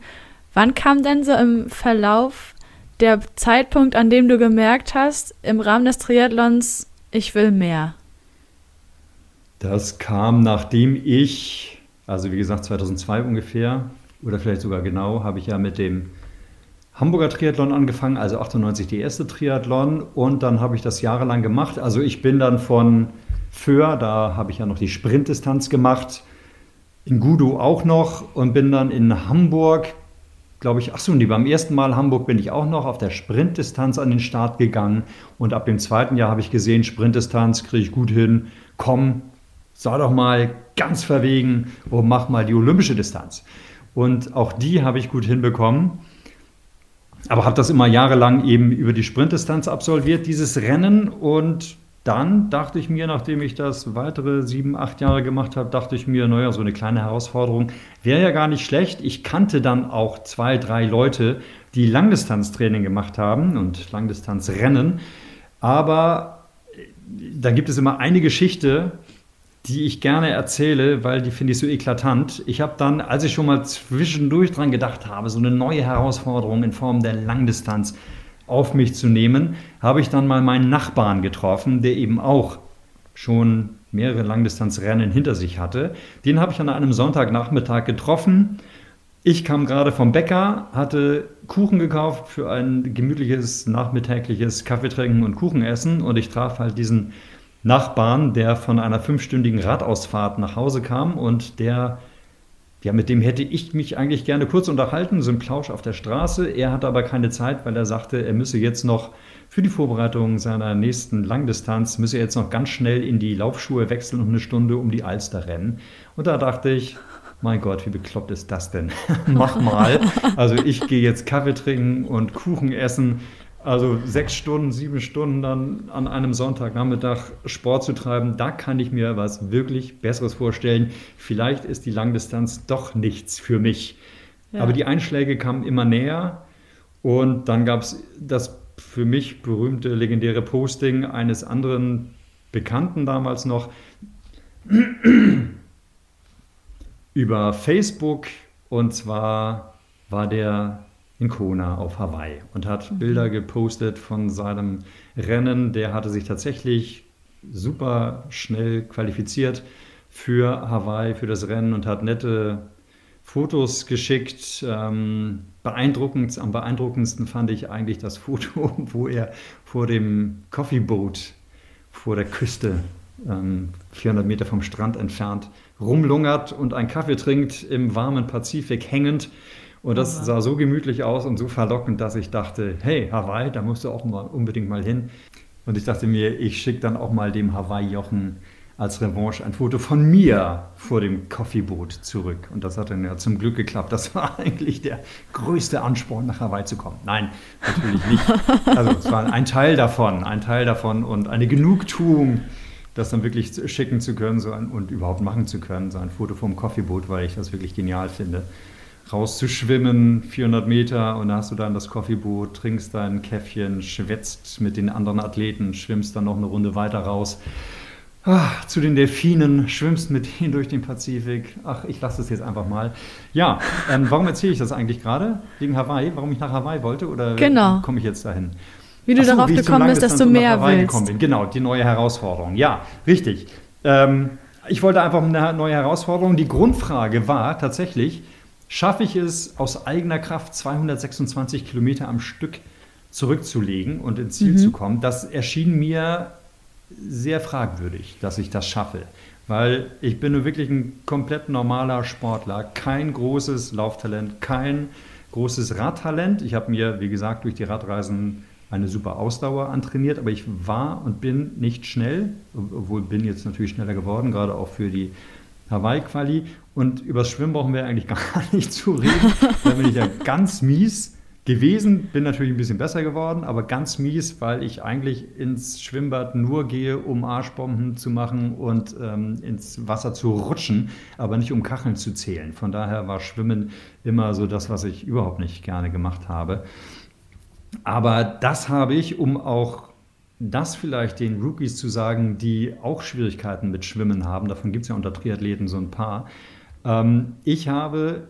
wann kam denn so im Verlauf der Zeitpunkt, an dem du gemerkt hast, im Rahmen des Triathlons, ich will mehr? Das kam, nachdem ich, also wie gesagt 2002 ungefähr, oder vielleicht sogar genau, habe ich ja mit dem Hamburger Triathlon angefangen, also 98 die erste Triathlon und dann habe ich das jahrelang gemacht. Also ich bin dann von Föhr, da habe ich ja noch die Sprintdistanz gemacht, in Gudo auch noch und bin dann in Hamburg glaube ich, ach so, nee, beim ersten Mal Hamburg bin ich auch noch auf der Sprintdistanz an den Start gegangen. Und ab dem zweiten Jahr habe ich gesehen, Sprintdistanz kriege ich gut hin. Komm, sei doch mal ganz verwegen und mach mal die olympische Distanz. Und auch die habe ich gut hinbekommen. Aber habe das immer jahrelang eben über die Sprintdistanz absolviert, dieses Rennen. Und dann dachte ich mir, nachdem ich das weitere sieben, acht Jahre gemacht habe, dachte ich mir, naja, so eine kleine Herausforderung wäre ja gar nicht schlecht. Ich kannte dann auch zwei, drei Leute, die Langdistanztraining gemacht haben und Langdistanzrennen. Aber da gibt es immer eine Geschichte, die ich gerne erzähle, weil die finde ich so eklatant. Ich habe dann, als ich schon mal zwischendurch dran gedacht habe, so eine neue Herausforderung in Form der Langdistanz auf mich zu nehmen, habe ich dann mal meinen Nachbarn getroffen, der eben auch schon mehrere Langdistanzrennen hinter sich hatte. Den habe ich an einem Sonntagnachmittag getroffen. Ich kam gerade vom Bäcker, hatte Kuchen gekauft für ein gemütliches nachmittägliches Kaffeetrinken und Kuchenessen und ich traf halt diesen Nachbarn, der von einer fünfstündigen Radausfahrt nach Hause kam und der, ja, mit dem hätte ich mich eigentlich gerne kurz unterhalten, so ein Plausch auf der Straße. Er hatte aber keine Zeit, weil er sagte, er müsse jetzt noch für die Vorbereitung seiner nächsten Langdistanz, müsse er jetzt noch ganz schnell in die Laufschuhe wechseln und eine Stunde um die Alster rennen. Und da dachte ich, mein Gott, wie bekloppt ist das denn? Mach mal. Also ich gehe jetzt Kaffee trinken und Kuchen essen also sechs Stunden, sieben Stunden dann an einem Sonntagnachmittag Sport zu treiben, da kann ich mir was wirklich Besseres vorstellen. Vielleicht ist die Langdistanz doch nichts für mich. Ja. Aber die Einschläge kamen immer näher und dann gab es das für mich berühmte, legendäre Posting eines anderen Bekannten damals noch über Facebook und zwar war der in Kona auf Hawaii und hat mhm. Bilder gepostet von seinem Rennen. Der hatte sich tatsächlich super schnell qualifiziert für Hawaii, für das Rennen und hat nette Fotos geschickt. Ähm, beeindruckend, am beeindruckendsten fand ich eigentlich das Foto, wo er vor dem Coffee Boat vor der Küste, ähm, 400 Meter vom Strand entfernt, rumlungert und einen Kaffee trinkt im warmen Pazifik hängend und das sah so gemütlich aus und so verlockend, dass ich dachte, hey, Hawaii, da musst du auch mal unbedingt mal hin. Und ich dachte mir, ich schicke dann auch mal dem Hawaii-Jochen als Revanche ein Foto von mir vor dem Coffeeboot zurück. Und das hat dann ja zum Glück geklappt. Das war eigentlich der größte Ansporn, nach Hawaii zu kommen. Nein, natürlich nicht. Also es war ein Teil davon, ein Teil davon und eine Genugtuung, das dann wirklich schicken zu können so ein, und überhaupt machen zu können, so ein Foto vom Coffeeboot, weil ich das wirklich genial finde rauszuschwimmen, 400 Meter, und da hast du dann das Coffeeboot, trinkst dein Käffchen, schwätzt mit den anderen Athleten, schwimmst dann noch eine Runde weiter raus. Ach, zu den Delfinen, schwimmst mit ihnen durch den Pazifik. Ach, ich lasse das jetzt einfach mal. Ja, ähm, warum erzähle ich das eigentlich gerade? Wegen Hawaii? Warum ich nach Hawaii wollte? Oder genau. komme ich jetzt dahin? Wie du so, darauf wie gekommen bist, dass du mehr willst. Genau, die neue Herausforderung. Ja, richtig. Ähm, ich wollte einfach eine neue Herausforderung. Die Grundfrage war tatsächlich, schaffe ich es aus eigener Kraft 226 Kilometer am Stück zurückzulegen und ins Ziel mhm. zu kommen. Das erschien mir sehr fragwürdig, dass ich das schaffe. Weil ich bin nur wirklich ein komplett normaler Sportler, kein großes Lauftalent, kein großes Radtalent. Ich habe mir, wie gesagt, durch die Radreisen eine super Ausdauer antrainiert, aber ich war und bin nicht schnell, obwohl bin jetzt natürlich schneller geworden, gerade auch für die Hawaii-Quali. Und über das Schwimmen brauchen wir eigentlich gar nicht zu reden. da bin ich ja ganz mies gewesen, bin natürlich ein bisschen besser geworden, aber ganz mies, weil ich eigentlich ins Schwimmbad nur gehe, um Arschbomben zu machen und ähm, ins Wasser zu rutschen, aber nicht um Kacheln zu zählen. Von daher war Schwimmen immer so das, was ich überhaupt nicht gerne gemacht habe. Aber das habe ich, um auch das vielleicht den Rookies zu sagen, die auch Schwierigkeiten mit Schwimmen haben, davon gibt es ja unter Triathleten so ein paar. Ähm, ich habe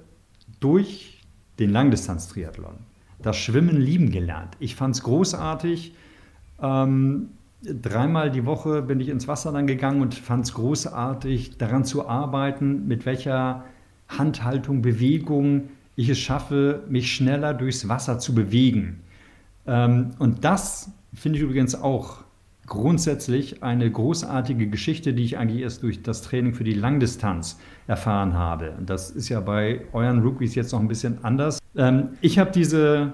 durch den Langdistanz-Triathlon das Schwimmen lieben gelernt. Ich fand es großartig. Ähm, dreimal die Woche bin ich ins Wasser dann gegangen und fand es großartig, daran zu arbeiten, mit welcher Handhaltung, Bewegung ich es schaffe, mich schneller durchs Wasser zu bewegen. Ähm, und das Finde ich übrigens auch grundsätzlich eine großartige Geschichte, die ich eigentlich erst durch das Training für die Langdistanz erfahren habe. Das ist ja bei euren Rookies jetzt noch ein bisschen anders. Ähm, ich habe diese,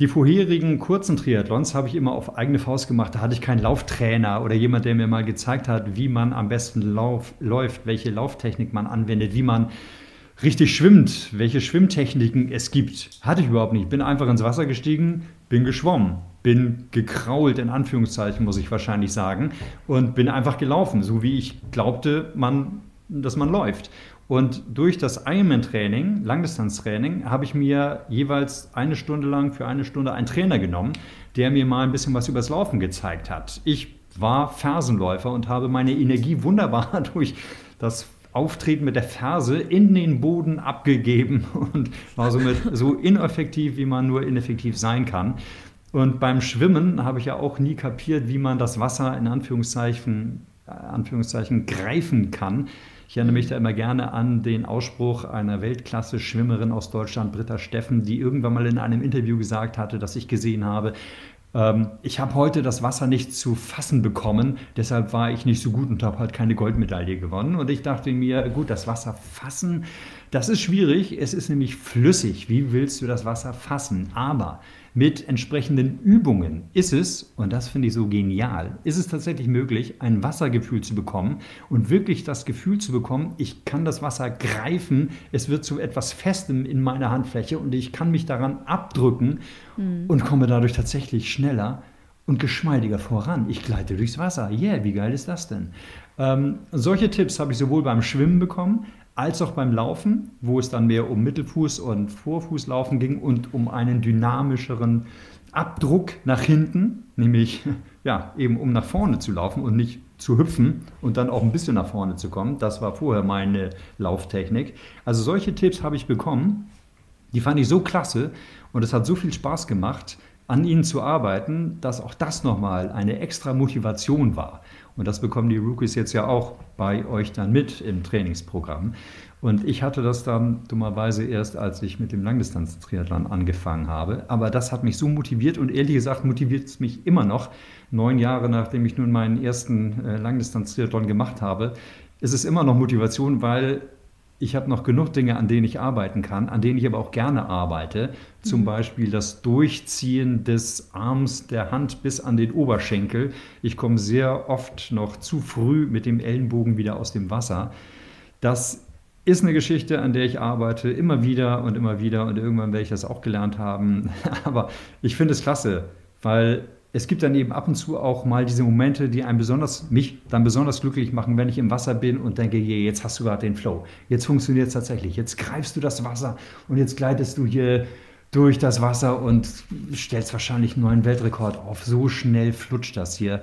die vorherigen kurzen Triathlons habe ich immer auf eigene Faust gemacht. Da hatte ich keinen Lauftrainer oder jemand, der mir mal gezeigt hat, wie man am besten lauf, läuft, welche Lauftechnik man anwendet, wie man richtig schwimmt, welche Schwimmtechniken es gibt. Hatte ich überhaupt nicht. Bin einfach ins Wasser gestiegen, bin geschwommen, bin gekrault, in Anführungszeichen muss ich wahrscheinlich sagen, und bin einfach gelaufen, so wie ich glaubte, man, dass man läuft. Und durch das Ironman-Training, Langdistanztraining, habe ich mir jeweils eine Stunde lang für eine Stunde einen Trainer genommen, der mir mal ein bisschen was übers Laufen gezeigt hat. Ich war Fersenläufer und habe meine Energie wunderbar durch das Auftreten mit der Ferse in den Boden abgegeben und war somit so ineffektiv, wie man nur ineffektiv sein kann. Und beim Schwimmen habe ich ja auch nie kapiert, wie man das Wasser in Anführungszeichen, äh, Anführungszeichen greifen kann. Ich erinnere mich da immer gerne an den Ausspruch einer Weltklasse-Schwimmerin aus Deutschland, Britta Steffen, die irgendwann mal in einem Interview gesagt hatte, das ich gesehen habe, ähm, ich habe heute das Wasser nicht zu fassen bekommen, deshalb war ich nicht so gut und habe halt keine Goldmedaille gewonnen. Und ich dachte mir, gut, das Wasser fassen, das ist schwierig. Es ist nämlich flüssig. Wie willst du das Wasser fassen? Aber mit entsprechenden Übungen ist es, und das finde ich so genial, ist es tatsächlich möglich, ein Wassergefühl zu bekommen und wirklich das Gefühl zu bekommen, ich kann das Wasser greifen, es wird zu etwas Festem in meiner Handfläche und ich kann mich daran abdrücken mhm. und komme dadurch tatsächlich schneller und geschmeidiger voran. Ich gleite durchs Wasser. Yeah, wie geil ist das denn? Ähm, solche Tipps habe ich sowohl beim Schwimmen bekommen, als auch beim Laufen, wo es dann mehr um Mittelfuß- und Vorfußlaufen ging und um einen dynamischeren Abdruck nach hinten, nämlich ja, eben um nach vorne zu laufen und nicht zu hüpfen und dann auch ein bisschen nach vorne zu kommen. Das war vorher meine Lauftechnik. Also solche Tipps habe ich bekommen, die fand ich so klasse und es hat so viel Spaß gemacht, an ihnen zu arbeiten, dass auch das nochmal eine extra Motivation war. Und das bekommen die Rookies jetzt ja auch bei euch dann mit im Trainingsprogramm. Und ich hatte das dann dummerweise erst, als ich mit dem Langdistanz-Triathlon angefangen habe. Aber das hat mich so motiviert und ehrlich gesagt motiviert es mich immer noch. Neun Jahre nachdem ich nun meinen ersten äh, Langdistanz-Triathlon gemacht habe, ist es immer noch Motivation, weil ich habe noch genug Dinge, an denen ich arbeiten kann, an denen ich aber auch gerne arbeite. Zum mhm. Beispiel das Durchziehen des Arms, der Hand bis an den Oberschenkel. Ich komme sehr oft noch zu früh mit dem Ellenbogen wieder aus dem Wasser. Das ist eine Geschichte, an der ich arbeite, immer wieder und immer wieder und irgendwann werde ich das auch gelernt haben. Aber ich finde es klasse, weil es gibt dann eben ab und zu auch mal diese Momente, die einem besonders, mich dann besonders glücklich machen, wenn ich im Wasser bin und denke, je, jetzt hast du gerade den Flow. Jetzt funktioniert es tatsächlich. Jetzt greifst du das Wasser und jetzt gleitest du hier durch das Wasser und stellst wahrscheinlich einen neuen Weltrekord auf. So schnell flutscht das hier.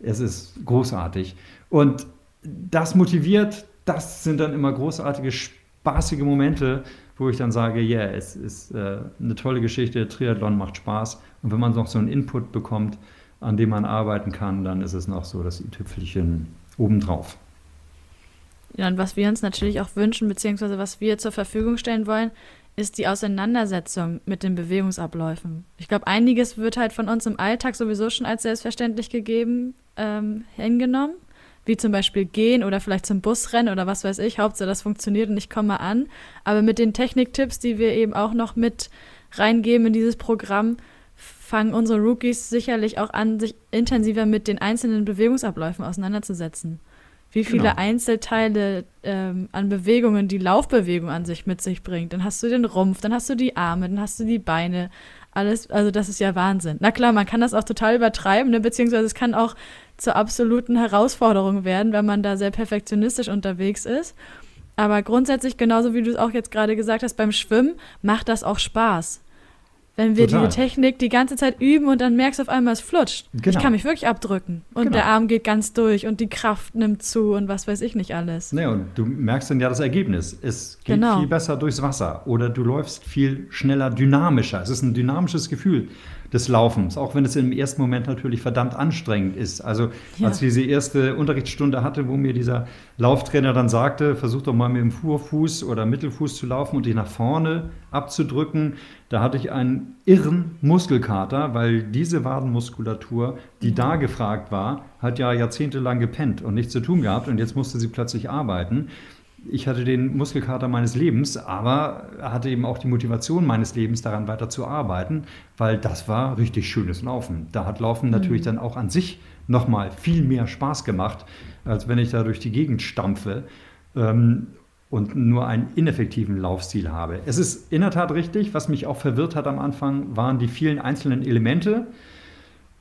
Es ist großartig. Und das motiviert, das sind dann immer großartige, spaßige Momente, wo ich dann sage, ja, yeah, es ist äh, eine tolle Geschichte, Triathlon macht Spaß. Und wenn man noch so einen Input bekommt, an dem man arbeiten kann, dann ist es noch so das i-Tüpfelchen obendrauf. Ja, und was wir uns natürlich auch wünschen, beziehungsweise was wir zur Verfügung stellen wollen, ist die Auseinandersetzung mit den Bewegungsabläufen. Ich glaube, einiges wird halt von uns im Alltag sowieso schon als selbstverständlich gegeben ähm, hingenommen wie zum Beispiel gehen oder vielleicht zum Bus rennen oder was weiß ich. Hauptsache, das funktioniert und ich komme an. Aber mit den Techniktipps, die wir eben auch noch mit reingeben in dieses Programm, fangen unsere Rookies sicherlich auch an, sich intensiver mit den einzelnen Bewegungsabläufen auseinanderzusetzen. Wie viele genau. Einzelteile ähm, an Bewegungen die Laufbewegung an sich mit sich bringt. Dann hast du den Rumpf, dann hast du die Arme, dann hast du die Beine. Alles, also das ist ja Wahnsinn. Na klar, man kann das auch total übertreiben, ne? beziehungsweise es kann auch zur absoluten Herausforderung werden, wenn man da sehr perfektionistisch unterwegs ist. Aber grundsätzlich, genauso wie du es auch jetzt gerade gesagt hast, beim Schwimmen macht das auch Spaß. Wenn wir Total. diese Technik die ganze Zeit üben und dann merkst du auf einmal, es flutscht. Genau. Ich kann mich wirklich abdrücken. Und genau. der Arm geht ganz durch und die Kraft nimmt zu und was weiß ich nicht alles. Nee, und du merkst dann ja das Ergebnis. Es geht genau. viel besser durchs Wasser oder du läufst viel schneller, dynamischer. Es ist ein dynamisches Gefühl des Laufens, auch wenn es im ersten Moment natürlich verdammt anstrengend ist. Also ja. als ich diese erste Unterrichtsstunde hatte, wo mir dieser Lauftrainer dann sagte, versuch doch mal mit dem Vorfuß oder Mittelfuß zu laufen und dich nach vorne abzudrücken, da hatte ich einen irren Muskelkater, weil diese Wadenmuskulatur, die mhm. da gefragt war, hat ja jahrzehntelang gepennt und nichts zu tun gehabt und jetzt musste sie plötzlich arbeiten. Ich hatte den Muskelkater meines Lebens, aber hatte eben auch die Motivation meines Lebens daran weiter zu arbeiten, weil das war richtig schönes Laufen. Da hat Laufen mhm. natürlich dann auch an sich nochmal viel mehr Spaß gemacht, als wenn ich da durch die Gegend stampfe ähm, und nur einen ineffektiven Laufstil habe. Es ist in der Tat richtig, was mich auch verwirrt hat am Anfang, waren die vielen einzelnen Elemente.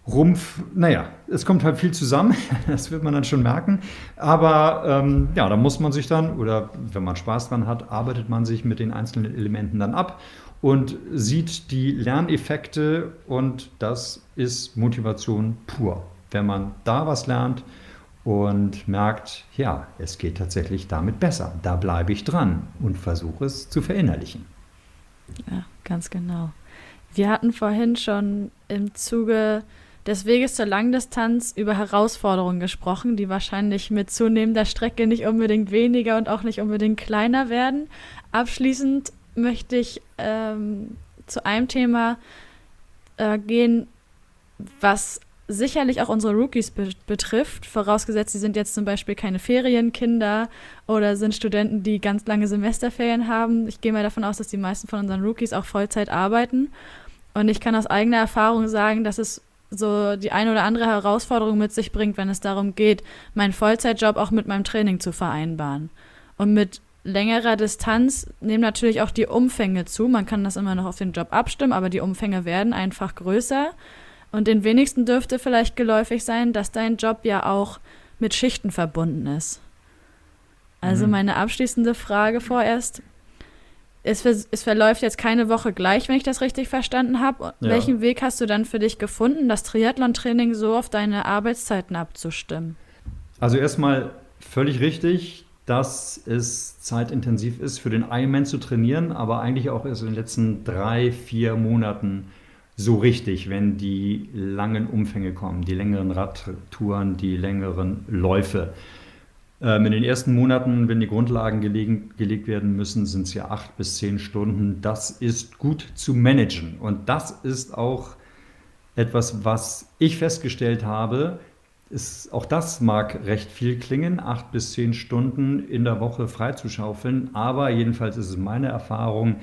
Rumpf, naja, es kommt halt viel zusammen, das wird man dann schon merken. Aber ähm, ja, da muss man sich dann, oder wenn man Spaß dran hat, arbeitet man sich mit den einzelnen Elementen dann ab und sieht die Lerneffekte und das ist Motivation pur. Wenn man da was lernt und merkt, ja, es geht tatsächlich damit besser, da bleibe ich dran und versuche es zu verinnerlichen. Ja, ganz genau. Wir hatten vorhin schon im Zuge des Weges zur Langdistanz über Herausforderungen gesprochen, die wahrscheinlich mit zunehmender Strecke nicht unbedingt weniger und auch nicht unbedingt kleiner werden. Abschließend möchte ich ähm, zu einem Thema äh, gehen, was sicherlich auch unsere Rookies be betrifft, vorausgesetzt, sie sind jetzt zum Beispiel keine Ferienkinder oder sind Studenten, die ganz lange Semesterferien haben. Ich gehe mal davon aus, dass die meisten von unseren Rookies auch Vollzeit arbeiten. Und ich kann aus eigener Erfahrung sagen, dass es so die eine oder andere Herausforderung mit sich bringt, wenn es darum geht, meinen Vollzeitjob auch mit meinem Training zu vereinbaren. Und mit längerer Distanz nehmen natürlich auch die Umfänge zu. Man kann das immer noch auf den Job abstimmen, aber die Umfänge werden einfach größer. Und den wenigsten dürfte vielleicht geläufig sein, dass dein Job ja auch mit Schichten verbunden ist. Also mhm. meine abschließende Frage vorerst, es, es, verläuft jetzt keine Woche gleich, wenn ich das richtig verstanden habe. Ja. Welchen Weg hast du dann für dich gefunden, das Triathlon-Training so auf deine Arbeitszeiten abzustimmen? Also erstmal völlig richtig, dass es zeitintensiv ist, für den Ironman zu trainieren, aber eigentlich auch erst in den letzten drei, vier Monaten so richtig, wenn die langen Umfänge kommen, die längeren Radtouren, die längeren Läufe. Ähm, in den ersten Monaten, wenn die Grundlagen gelegen, gelegt werden müssen, sind es ja acht bis zehn Stunden. Das ist gut zu managen. Und das ist auch etwas, was ich festgestellt habe. Ist, auch das mag recht viel klingen, acht bis zehn Stunden in der Woche freizuschaufeln. Aber jedenfalls ist es meine Erfahrung,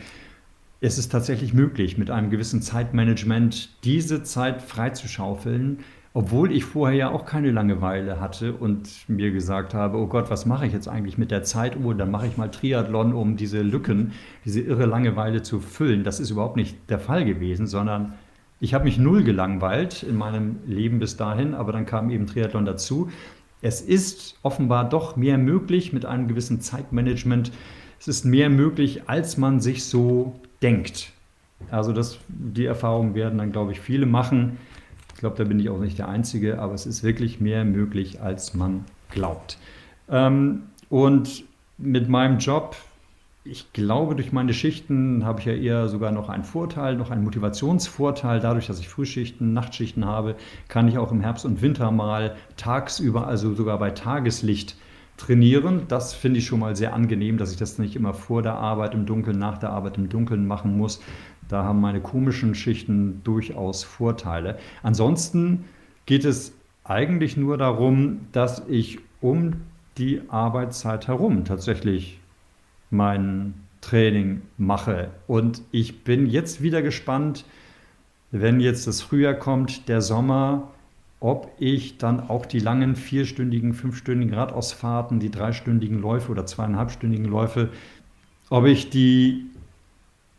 es ist tatsächlich möglich, mit einem gewissen Zeitmanagement diese Zeit freizuschaufeln obwohl ich vorher ja auch keine Langeweile hatte und mir gesagt habe, oh Gott, was mache ich jetzt eigentlich mit der Zeituhr? Dann mache ich mal Triathlon, um diese Lücken, diese irre Langeweile zu füllen. Das ist überhaupt nicht der Fall gewesen, sondern ich habe mich null gelangweilt in meinem Leben bis dahin, aber dann kam eben Triathlon dazu. Es ist offenbar doch mehr möglich mit einem gewissen Zeitmanagement. Es ist mehr möglich, als man sich so denkt. Also das, die Erfahrung werden dann, glaube ich, viele machen ich glaube, da bin ich auch nicht der Einzige, aber es ist wirklich mehr möglich, als man glaubt. Ähm, und mit meinem Job, ich glaube, durch meine Schichten habe ich ja eher sogar noch einen Vorteil, noch einen Motivationsvorteil. Dadurch, dass ich Frühschichten, Nachtschichten habe, kann ich auch im Herbst und Winter mal tagsüber, also sogar bei Tageslicht, trainieren. Das finde ich schon mal sehr angenehm, dass ich das nicht immer vor der Arbeit im Dunkeln, nach der Arbeit im Dunkeln machen muss, da haben meine komischen Schichten durchaus Vorteile. Ansonsten geht es eigentlich nur darum, dass ich um die Arbeitszeit herum tatsächlich mein Training mache. Und ich bin jetzt wieder gespannt, wenn jetzt das Frühjahr kommt, der Sommer, ob ich dann auch die langen vierstündigen, fünfstündigen Radausfahrten, die dreistündigen Läufe oder zweieinhalbstündigen Läufe, ob ich die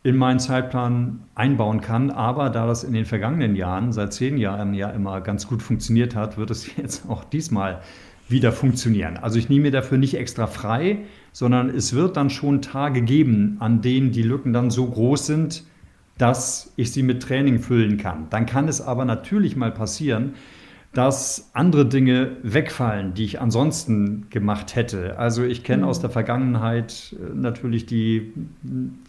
in meinen Zeitplan einbauen kann. Aber da das in den vergangenen Jahren, seit zehn Jahren ja immer ganz gut funktioniert hat, wird es jetzt auch diesmal wieder funktionieren. Also ich nehme mir dafür nicht extra frei, sondern es wird dann schon Tage geben, an denen die Lücken dann so groß sind, dass ich sie mit Training füllen kann. Dann kann es aber natürlich mal passieren, dass andere Dinge wegfallen, die ich ansonsten gemacht hätte. Also ich kenne mhm. aus der Vergangenheit äh, natürlich die,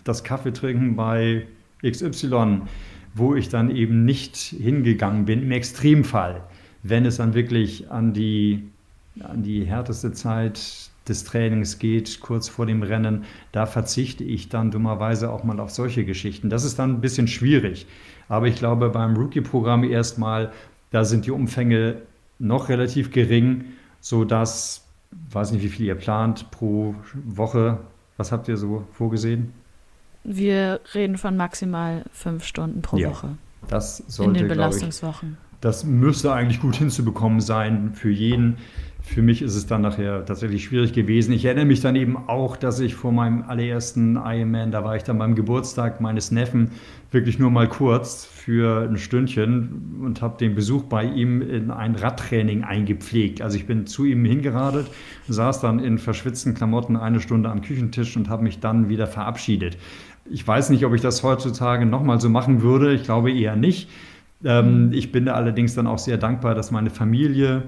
das Kaffeetrinken bei XY, wo ich dann eben nicht hingegangen bin, im Extremfall, wenn es dann wirklich an die, an die härteste Zeit des Trainings geht, kurz vor dem Rennen, da verzichte ich dann dummerweise auch mal auf solche Geschichten. Das ist dann ein bisschen schwierig. Aber ich glaube, beim Rookie-Programm erstmal da sind die Umfänge noch relativ gering, sodass weiß nicht, wie viel ihr plant pro Woche. Was habt ihr so vorgesehen? Wir reden von maximal fünf Stunden pro Ja, Woche Das in sollte, den glaube ich, Belastungswochen. das müsste eigentlich gut hinzubekommen sein für jeden. Für mich ist es dann nachher tatsächlich schwierig gewesen. Ich erinnere mich dann eben auch, dass ich vor meinem allerersten Ironman, da war ich dann beim Geburtstag meines Neffen, wirklich nur mal kurz für ein Stündchen und habe den Besuch bei ihm in ein Radtraining eingepflegt. Also ich bin zu ihm hingeradet, saß dann in verschwitzten Klamotten eine Stunde am Küchentisch und habe mich dann wieder verabschiedet. Ich weiß nicht, ob ich das heutzutage nochmal so machen würde. Ich glaube eher nicht. Ähm, ich bin da allerdings dann auch sehr dankbar, dass meine Familie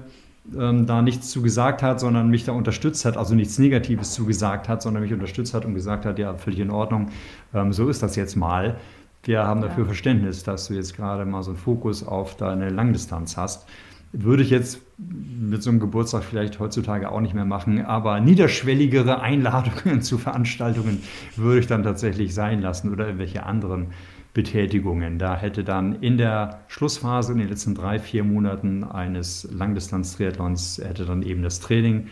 ähm, da nichts zu gesagt hat, sondern mich da unterstützt hat, also nichts Negatives zu gesagt hat, sondern mich unterstützt hat und gesagt hat, ja, völlig in Ordnung, ähm, so ist das jetzt mal. Wir haben dafür Ja. Verständnis, dass du jetzt gerade mal so einen Fokus auf deine Langdistanz hast. Würde ich jetzt mit so einem Geburtstag vielleicht heutzutage auch nicht mehr machen, aber niederschwelligere Einladungen zu Veranstaltungen würde ich dann tatsächlich sein lassen oder irgendwelche anderen Betätigungen. Da hätte dann in der Schlussphase, in den letzten drei, vier Monaten eines Langdistanz-Triathlons, hätte dann eben das Training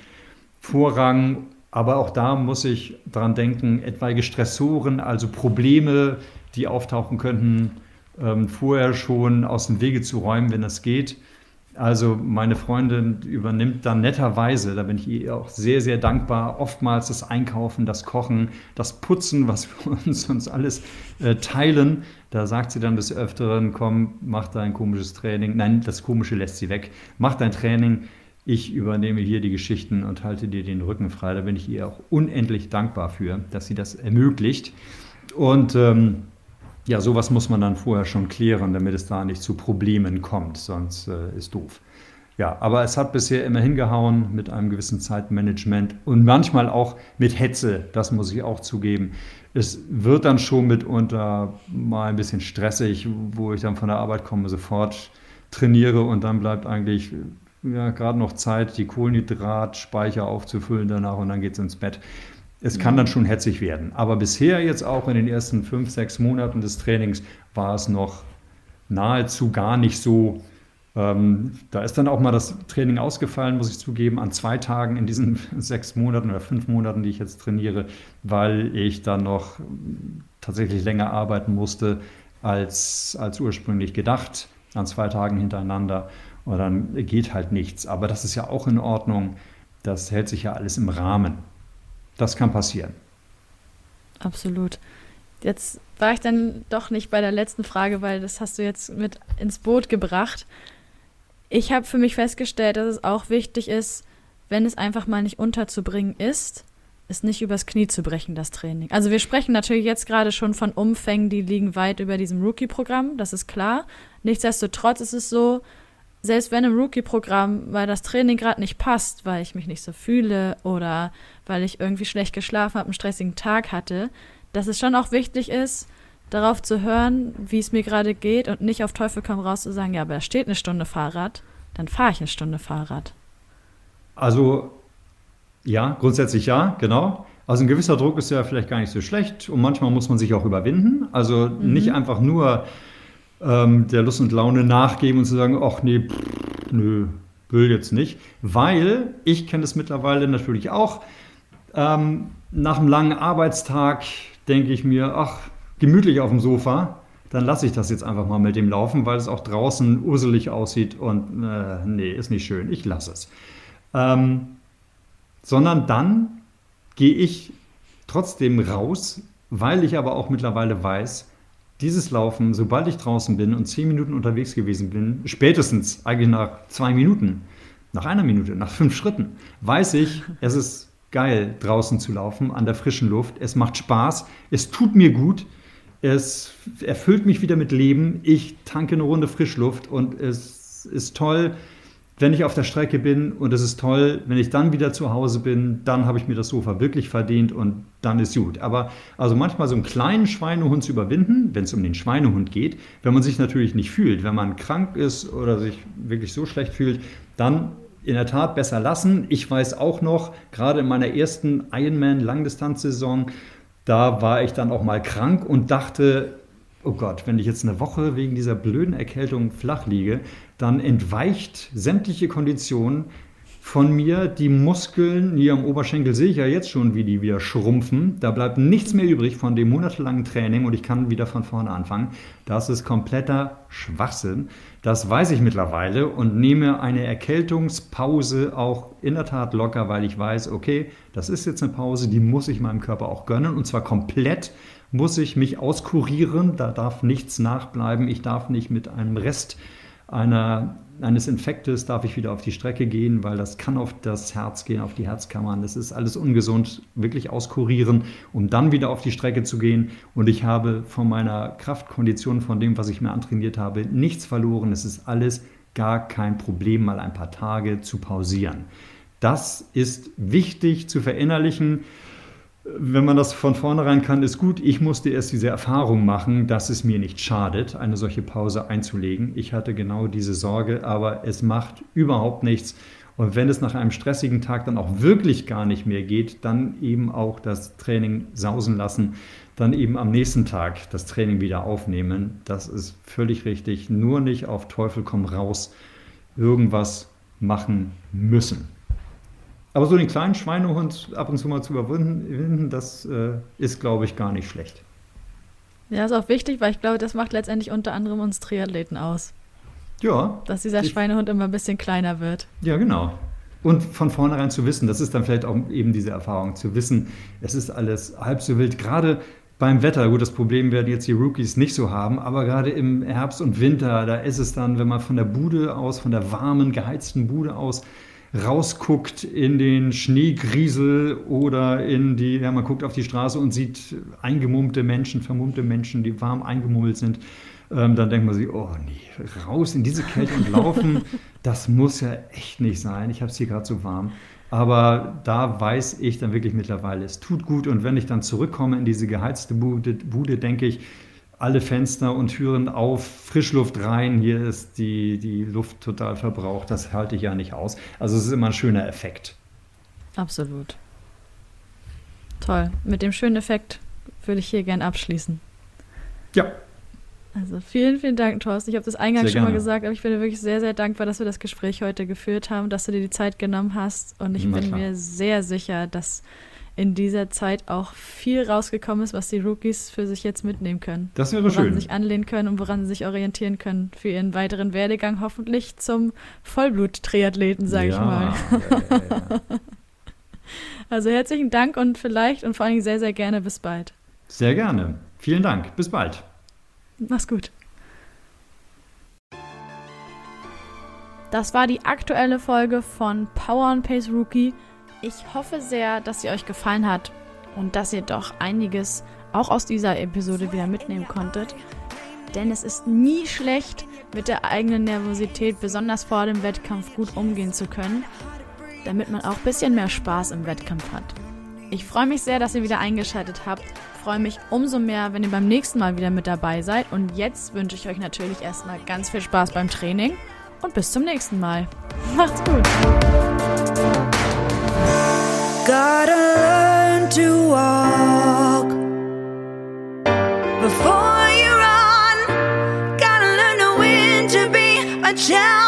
Vorrang. Aber auch da muss ich dran denken, etwaige Stressoren, also Probleme, die auftauchen könnten, ähm, vorher schon aus dem Wege zu räumen, wenn das geht. Also meine Freundin übernimmt dann netterweise, da bin ich ihr auch sehr, sehr dankbar, oftmals das Einkaufen, das Kochen, das Putzen, was wir uns, uns alles äh, teilen. Da sagt sie dann des Öfteren, komm, mach dein komisches Training. Nein, das Komische lässt sie weg. Mach dein Training. Ich übernehme hier die Geschichten und halte dir den Rücken frei. Da bin ich ihr auch unendlich dankbar für, dass sie das ermöglicht. Und ähm, ja, sowas muss man dann vorher schon klären, damit es da nicht zu Problemen kommt, sonst äh, ist doof. Ja, aber es hat bisher immer hingehauen mit einem gewissen Zeitmanagement und manchmal auch mit Hetze, das muss ich auch zugeben. Es wird dann schon mitunter mal ein bisschen stressig, wo ich dann von der Arbeit komme, sofort trainiere und dann bleibt eigentlich ja, gerade noch Zeit, die Kohlenhydratspeicher aufzufüllen danach und dann geht es ins Bett. Es kann dann schon hetzig werden. Aber bisher jetzt auch in den ersten fünf, sechs Monaten des Trainings war es noch nahezu gar nicht so. Ähm, da ist dann auch mal das Training ausgefallen, muss ich zugeben, an zwei Tagen in diesen sechs Monaten oder fünf Monaten, die ich jetzt trainiere, weil ich dann noch tatsächlich länger arbeiten musste als, als ursprünglich gedacht, an zwei Tagen hintereinander. Und dann geht halt nichts. Aber das ist ja auch in Ordnung. Das hält sich ja alles im Rahmen. Das kann passieren. Absolut. Jetzt war ich dann doch nicht bei der letzten Frage, weil das hast du jetzt mit ins Boot gebracht. Ich habe für mich festgestellt, dass es auch wichtig ist, wenn es einfach mal nicht unterzubringen ist, es nicht übers Knie zu brechen, das Training. Also wir sprechen natürlich jetzt gerade schon von Umfängen, die liegen weit über diesem Rookie-Programm, das ist klar. Nichtsdestotrotz ist es so, selbst wenn im Rookie-Programm, weil das Training gerade nicht passt, weil ich mich nicht so fühle oder weil ich irgendwie schlecht geschlafen habe, einen stressigen Tag hatte, dass es schon auch wichtig ist, darauf zu hören, wie es mir gerade geht und nicht auf Teufel komm raus zu sagen, ja, aber da steht eine Stunde Fahrrad, dann fahre ich eine Stunde Fahrrad. Also ja, grundsätzlich ja, genau. Also ein gewisser Druck ist ja vielleicht gar nicht so schlecht und manchmal muss man sich auch überwinden. Also nicht einfach nur ähm, der Lust und Laune nachgeben und zu sagen, ach nee, pff, nö, will jetzt nicht. Weil ich kenne es mittlerweile natürlich auch. Ähm, nach einem langen Arbeitstag denke ich mir, ach, gemütlich auf dem Sofa, dann lasse ich das jetzt einfach mal mit dem laufen, weil es auch draußen urselig aussieht und äh, nee, ist nicht schön, ich lasse es. Ähm, sondern dann gehe ich trotzdem raus, weil ich aber auch mittlerweile weiß, dieses Laufen, sobald ich draußen bin und zehn Minuten unterwegs gewesen bin, spätestens eigentlich nach zwei Minuten, nach einer Minute, nach fünf Schritten, weiß ich, es ist geil, draußen zu laufen, an der frischen Luft. Es macht Spaß, es tut mir gut, es erfüllt mich wieder mit Leben. Ich tanke eine Runde Frischluft und es ist toll, wenn ich auf der Strecke bin und es ist toll, wenn ich dann wieder zu Hause bin, dann habe ich mir das Sofa wirklich verdient und dann ist gut. Aber also manchmal so einen kleinen Schweinehund zu überwinden, wenn es um den Schweinehund geht, wenn man sich natürlich nicht fühlt, wenn man krank ist oder sich wirklich so schlecht fühlt, dann in der Tat besser lassen. Ich weiß auch noch, gerade in meiner ersten Ironman-Langdistanzsaison, da war ich dann auch mal krank und dachte, oh Gott, wenn ich jetzt eine Woche wegen dieser blöden Erkältung flach liege, dann entweicht sämtliche Konditionen. von mir. Die Muskeln hier am Oberschenkel sehe ich ja jetzt schon, wie die wieder schrumpfen. Da bleibt nichts mehr übrig von dem monatelangen Training und ich kann wieder von vorne anfangen. Das ist kompletter Schwachsinn. Das weiß ich mittlerweile und nehme eine Erkältungspause auch in der Tat locker, weil ich weiß, okay, das ist jetzt eine Pause, die muss ich meinem Körper auch gönnen und zwar komplett muss ich mich auskurieren. Da darf nichts nachbleiben. Ich darf nicht mit einem Rest einer, eines Infektes darf ich wieder auf die Strecke gehen, weil das kann auf das Herz gehen, auf die Herzkammern. Das ist alles ungesund, wirklich auskurieren, um dann wieder auf die Strecke zu gehen. Und ich habe von meiner Kraftkondition, von dem, was ich mir antrainiert habe, nichts verloren. Es ist alles gar kein Problem, mal ein paar Tage zu pausieren. Das ist wichtig zu verinnerlichen wenn man das von vornherein kann, ist gut. Ich musste erst diese Erfahrung machen, dass es mir nicht schadet, eine solche Pause einzulegen. Ich hatte genau diese Sorge, aber es macht überhaupt nichts. Und wenn es nach einem stressigen Tag dann auch wirklich gar nicht mehr geht, dann eben auch das Training sausen lassen, dann eben am nächsten Tag das Training wieder aufnehmen. Das ist völlig richtig. Nur nicht auf Teufel komm raus irgendwas machen müssen. Aber so den kleinen Schweinehund ab und zu mal zu überwinden, das äh, ist, glaube ich, gar nicht schlecht. Ja, ist auch wichtig, weil ich glaube, das macht letztendlich unter anderem uns Triathleten aus. Ja. Dass dieser Schweinehund immer ein bisschen kleiner wird. Ja, genau. Und von vornherein zu wissen, das ist dann vielleicht auch eben diese Erfahrung, zu wissen, es ist alles halb so wild. Gerade beim Wetter, gut, das Problem werden jetzt die Rookies nicht so haben, aber gerade im Herbst und Winter, da ist es dann, wenn man von der Bude aus, von der warmen, geheizten Bude aus, rausguckt in den Schneegriesel oder in die, ja, man guckt auf die Straße und sieht eingemummte Menschen, vermummte Menschen, die warm eingemummelt sind, ähm, dann denkt man sich, oh nee, raus in diese Kälte und laufen, das muss ja echt nicht sein. Ich habe es hier gerade so warm. Aber da weiß ich dann wirklich mittlerweile, es tut gut. Und wenn ich dann zurückkomme in diese geheizte Bude, Bude denke ich, alle Fenster und Türen auf, Frischluft rein, hier ist die, die Luft total verbraucht, das halte ich ja nicht aus. Also es ist immer ein schöner Effekt. Absolut. Toll. Mit dem schönen Effekt würde ich hier gern abschließen. Ja. Also vielen, vielen Dank, Thorsten. Ich habe das eingangs schon mal gesagt, aber ich bin wirklich sehr, sehr dankbar, dass wir das Gespräch heute geführt haben, dass du dir die Zeit genommen hast. Und ich Na bin klar. mir sehr sicher, dass in dieser Zeit auch viel rausgekommen ist, was die Rookies für sich jetzt mitnehmen können. Das wäre woran schön. Woran sie sich anlehnen können und woran sie sich orientieren können für ihren weiteren Werdegang, hoffentlich zum Vollblut-Triathleten, sage ja, ich mal. Ja, ja, also herzlichen Dank und vielleicht und vor allen Dingen sehr, sehr gerne bis bald. Sehr gerne. Vielen Dank. Bis bald. Mach's gut. Das war die aktuelle Folge von Power and Pace Rookie. Ich hoffe sehr, dass sie euch gefallen hat und dass ihr doch einiges auch aus dieser Episode wieder mitnehmen konntet. Denn es ist nie schlecht, mit der eigenen Nervosität, besonders vor dem Wettkampf, gut umgehen zu können, damit man auch ein bisschen mehr Spaß im Wettkampf hat. Ich freue mich sehr, dass ihr wieder eingeschaltet habt. Freue mich umso mehr, wenn ihr beim nächsten Mal wieder mit dabei seid. Und jetzt wünsche ich euch natürlich erstmal ganz viel Spaß beim Training und bis zum nächsten Mal. Macht's gut! Gotta learn to walk before you run. Gotta learn to win to be a champion.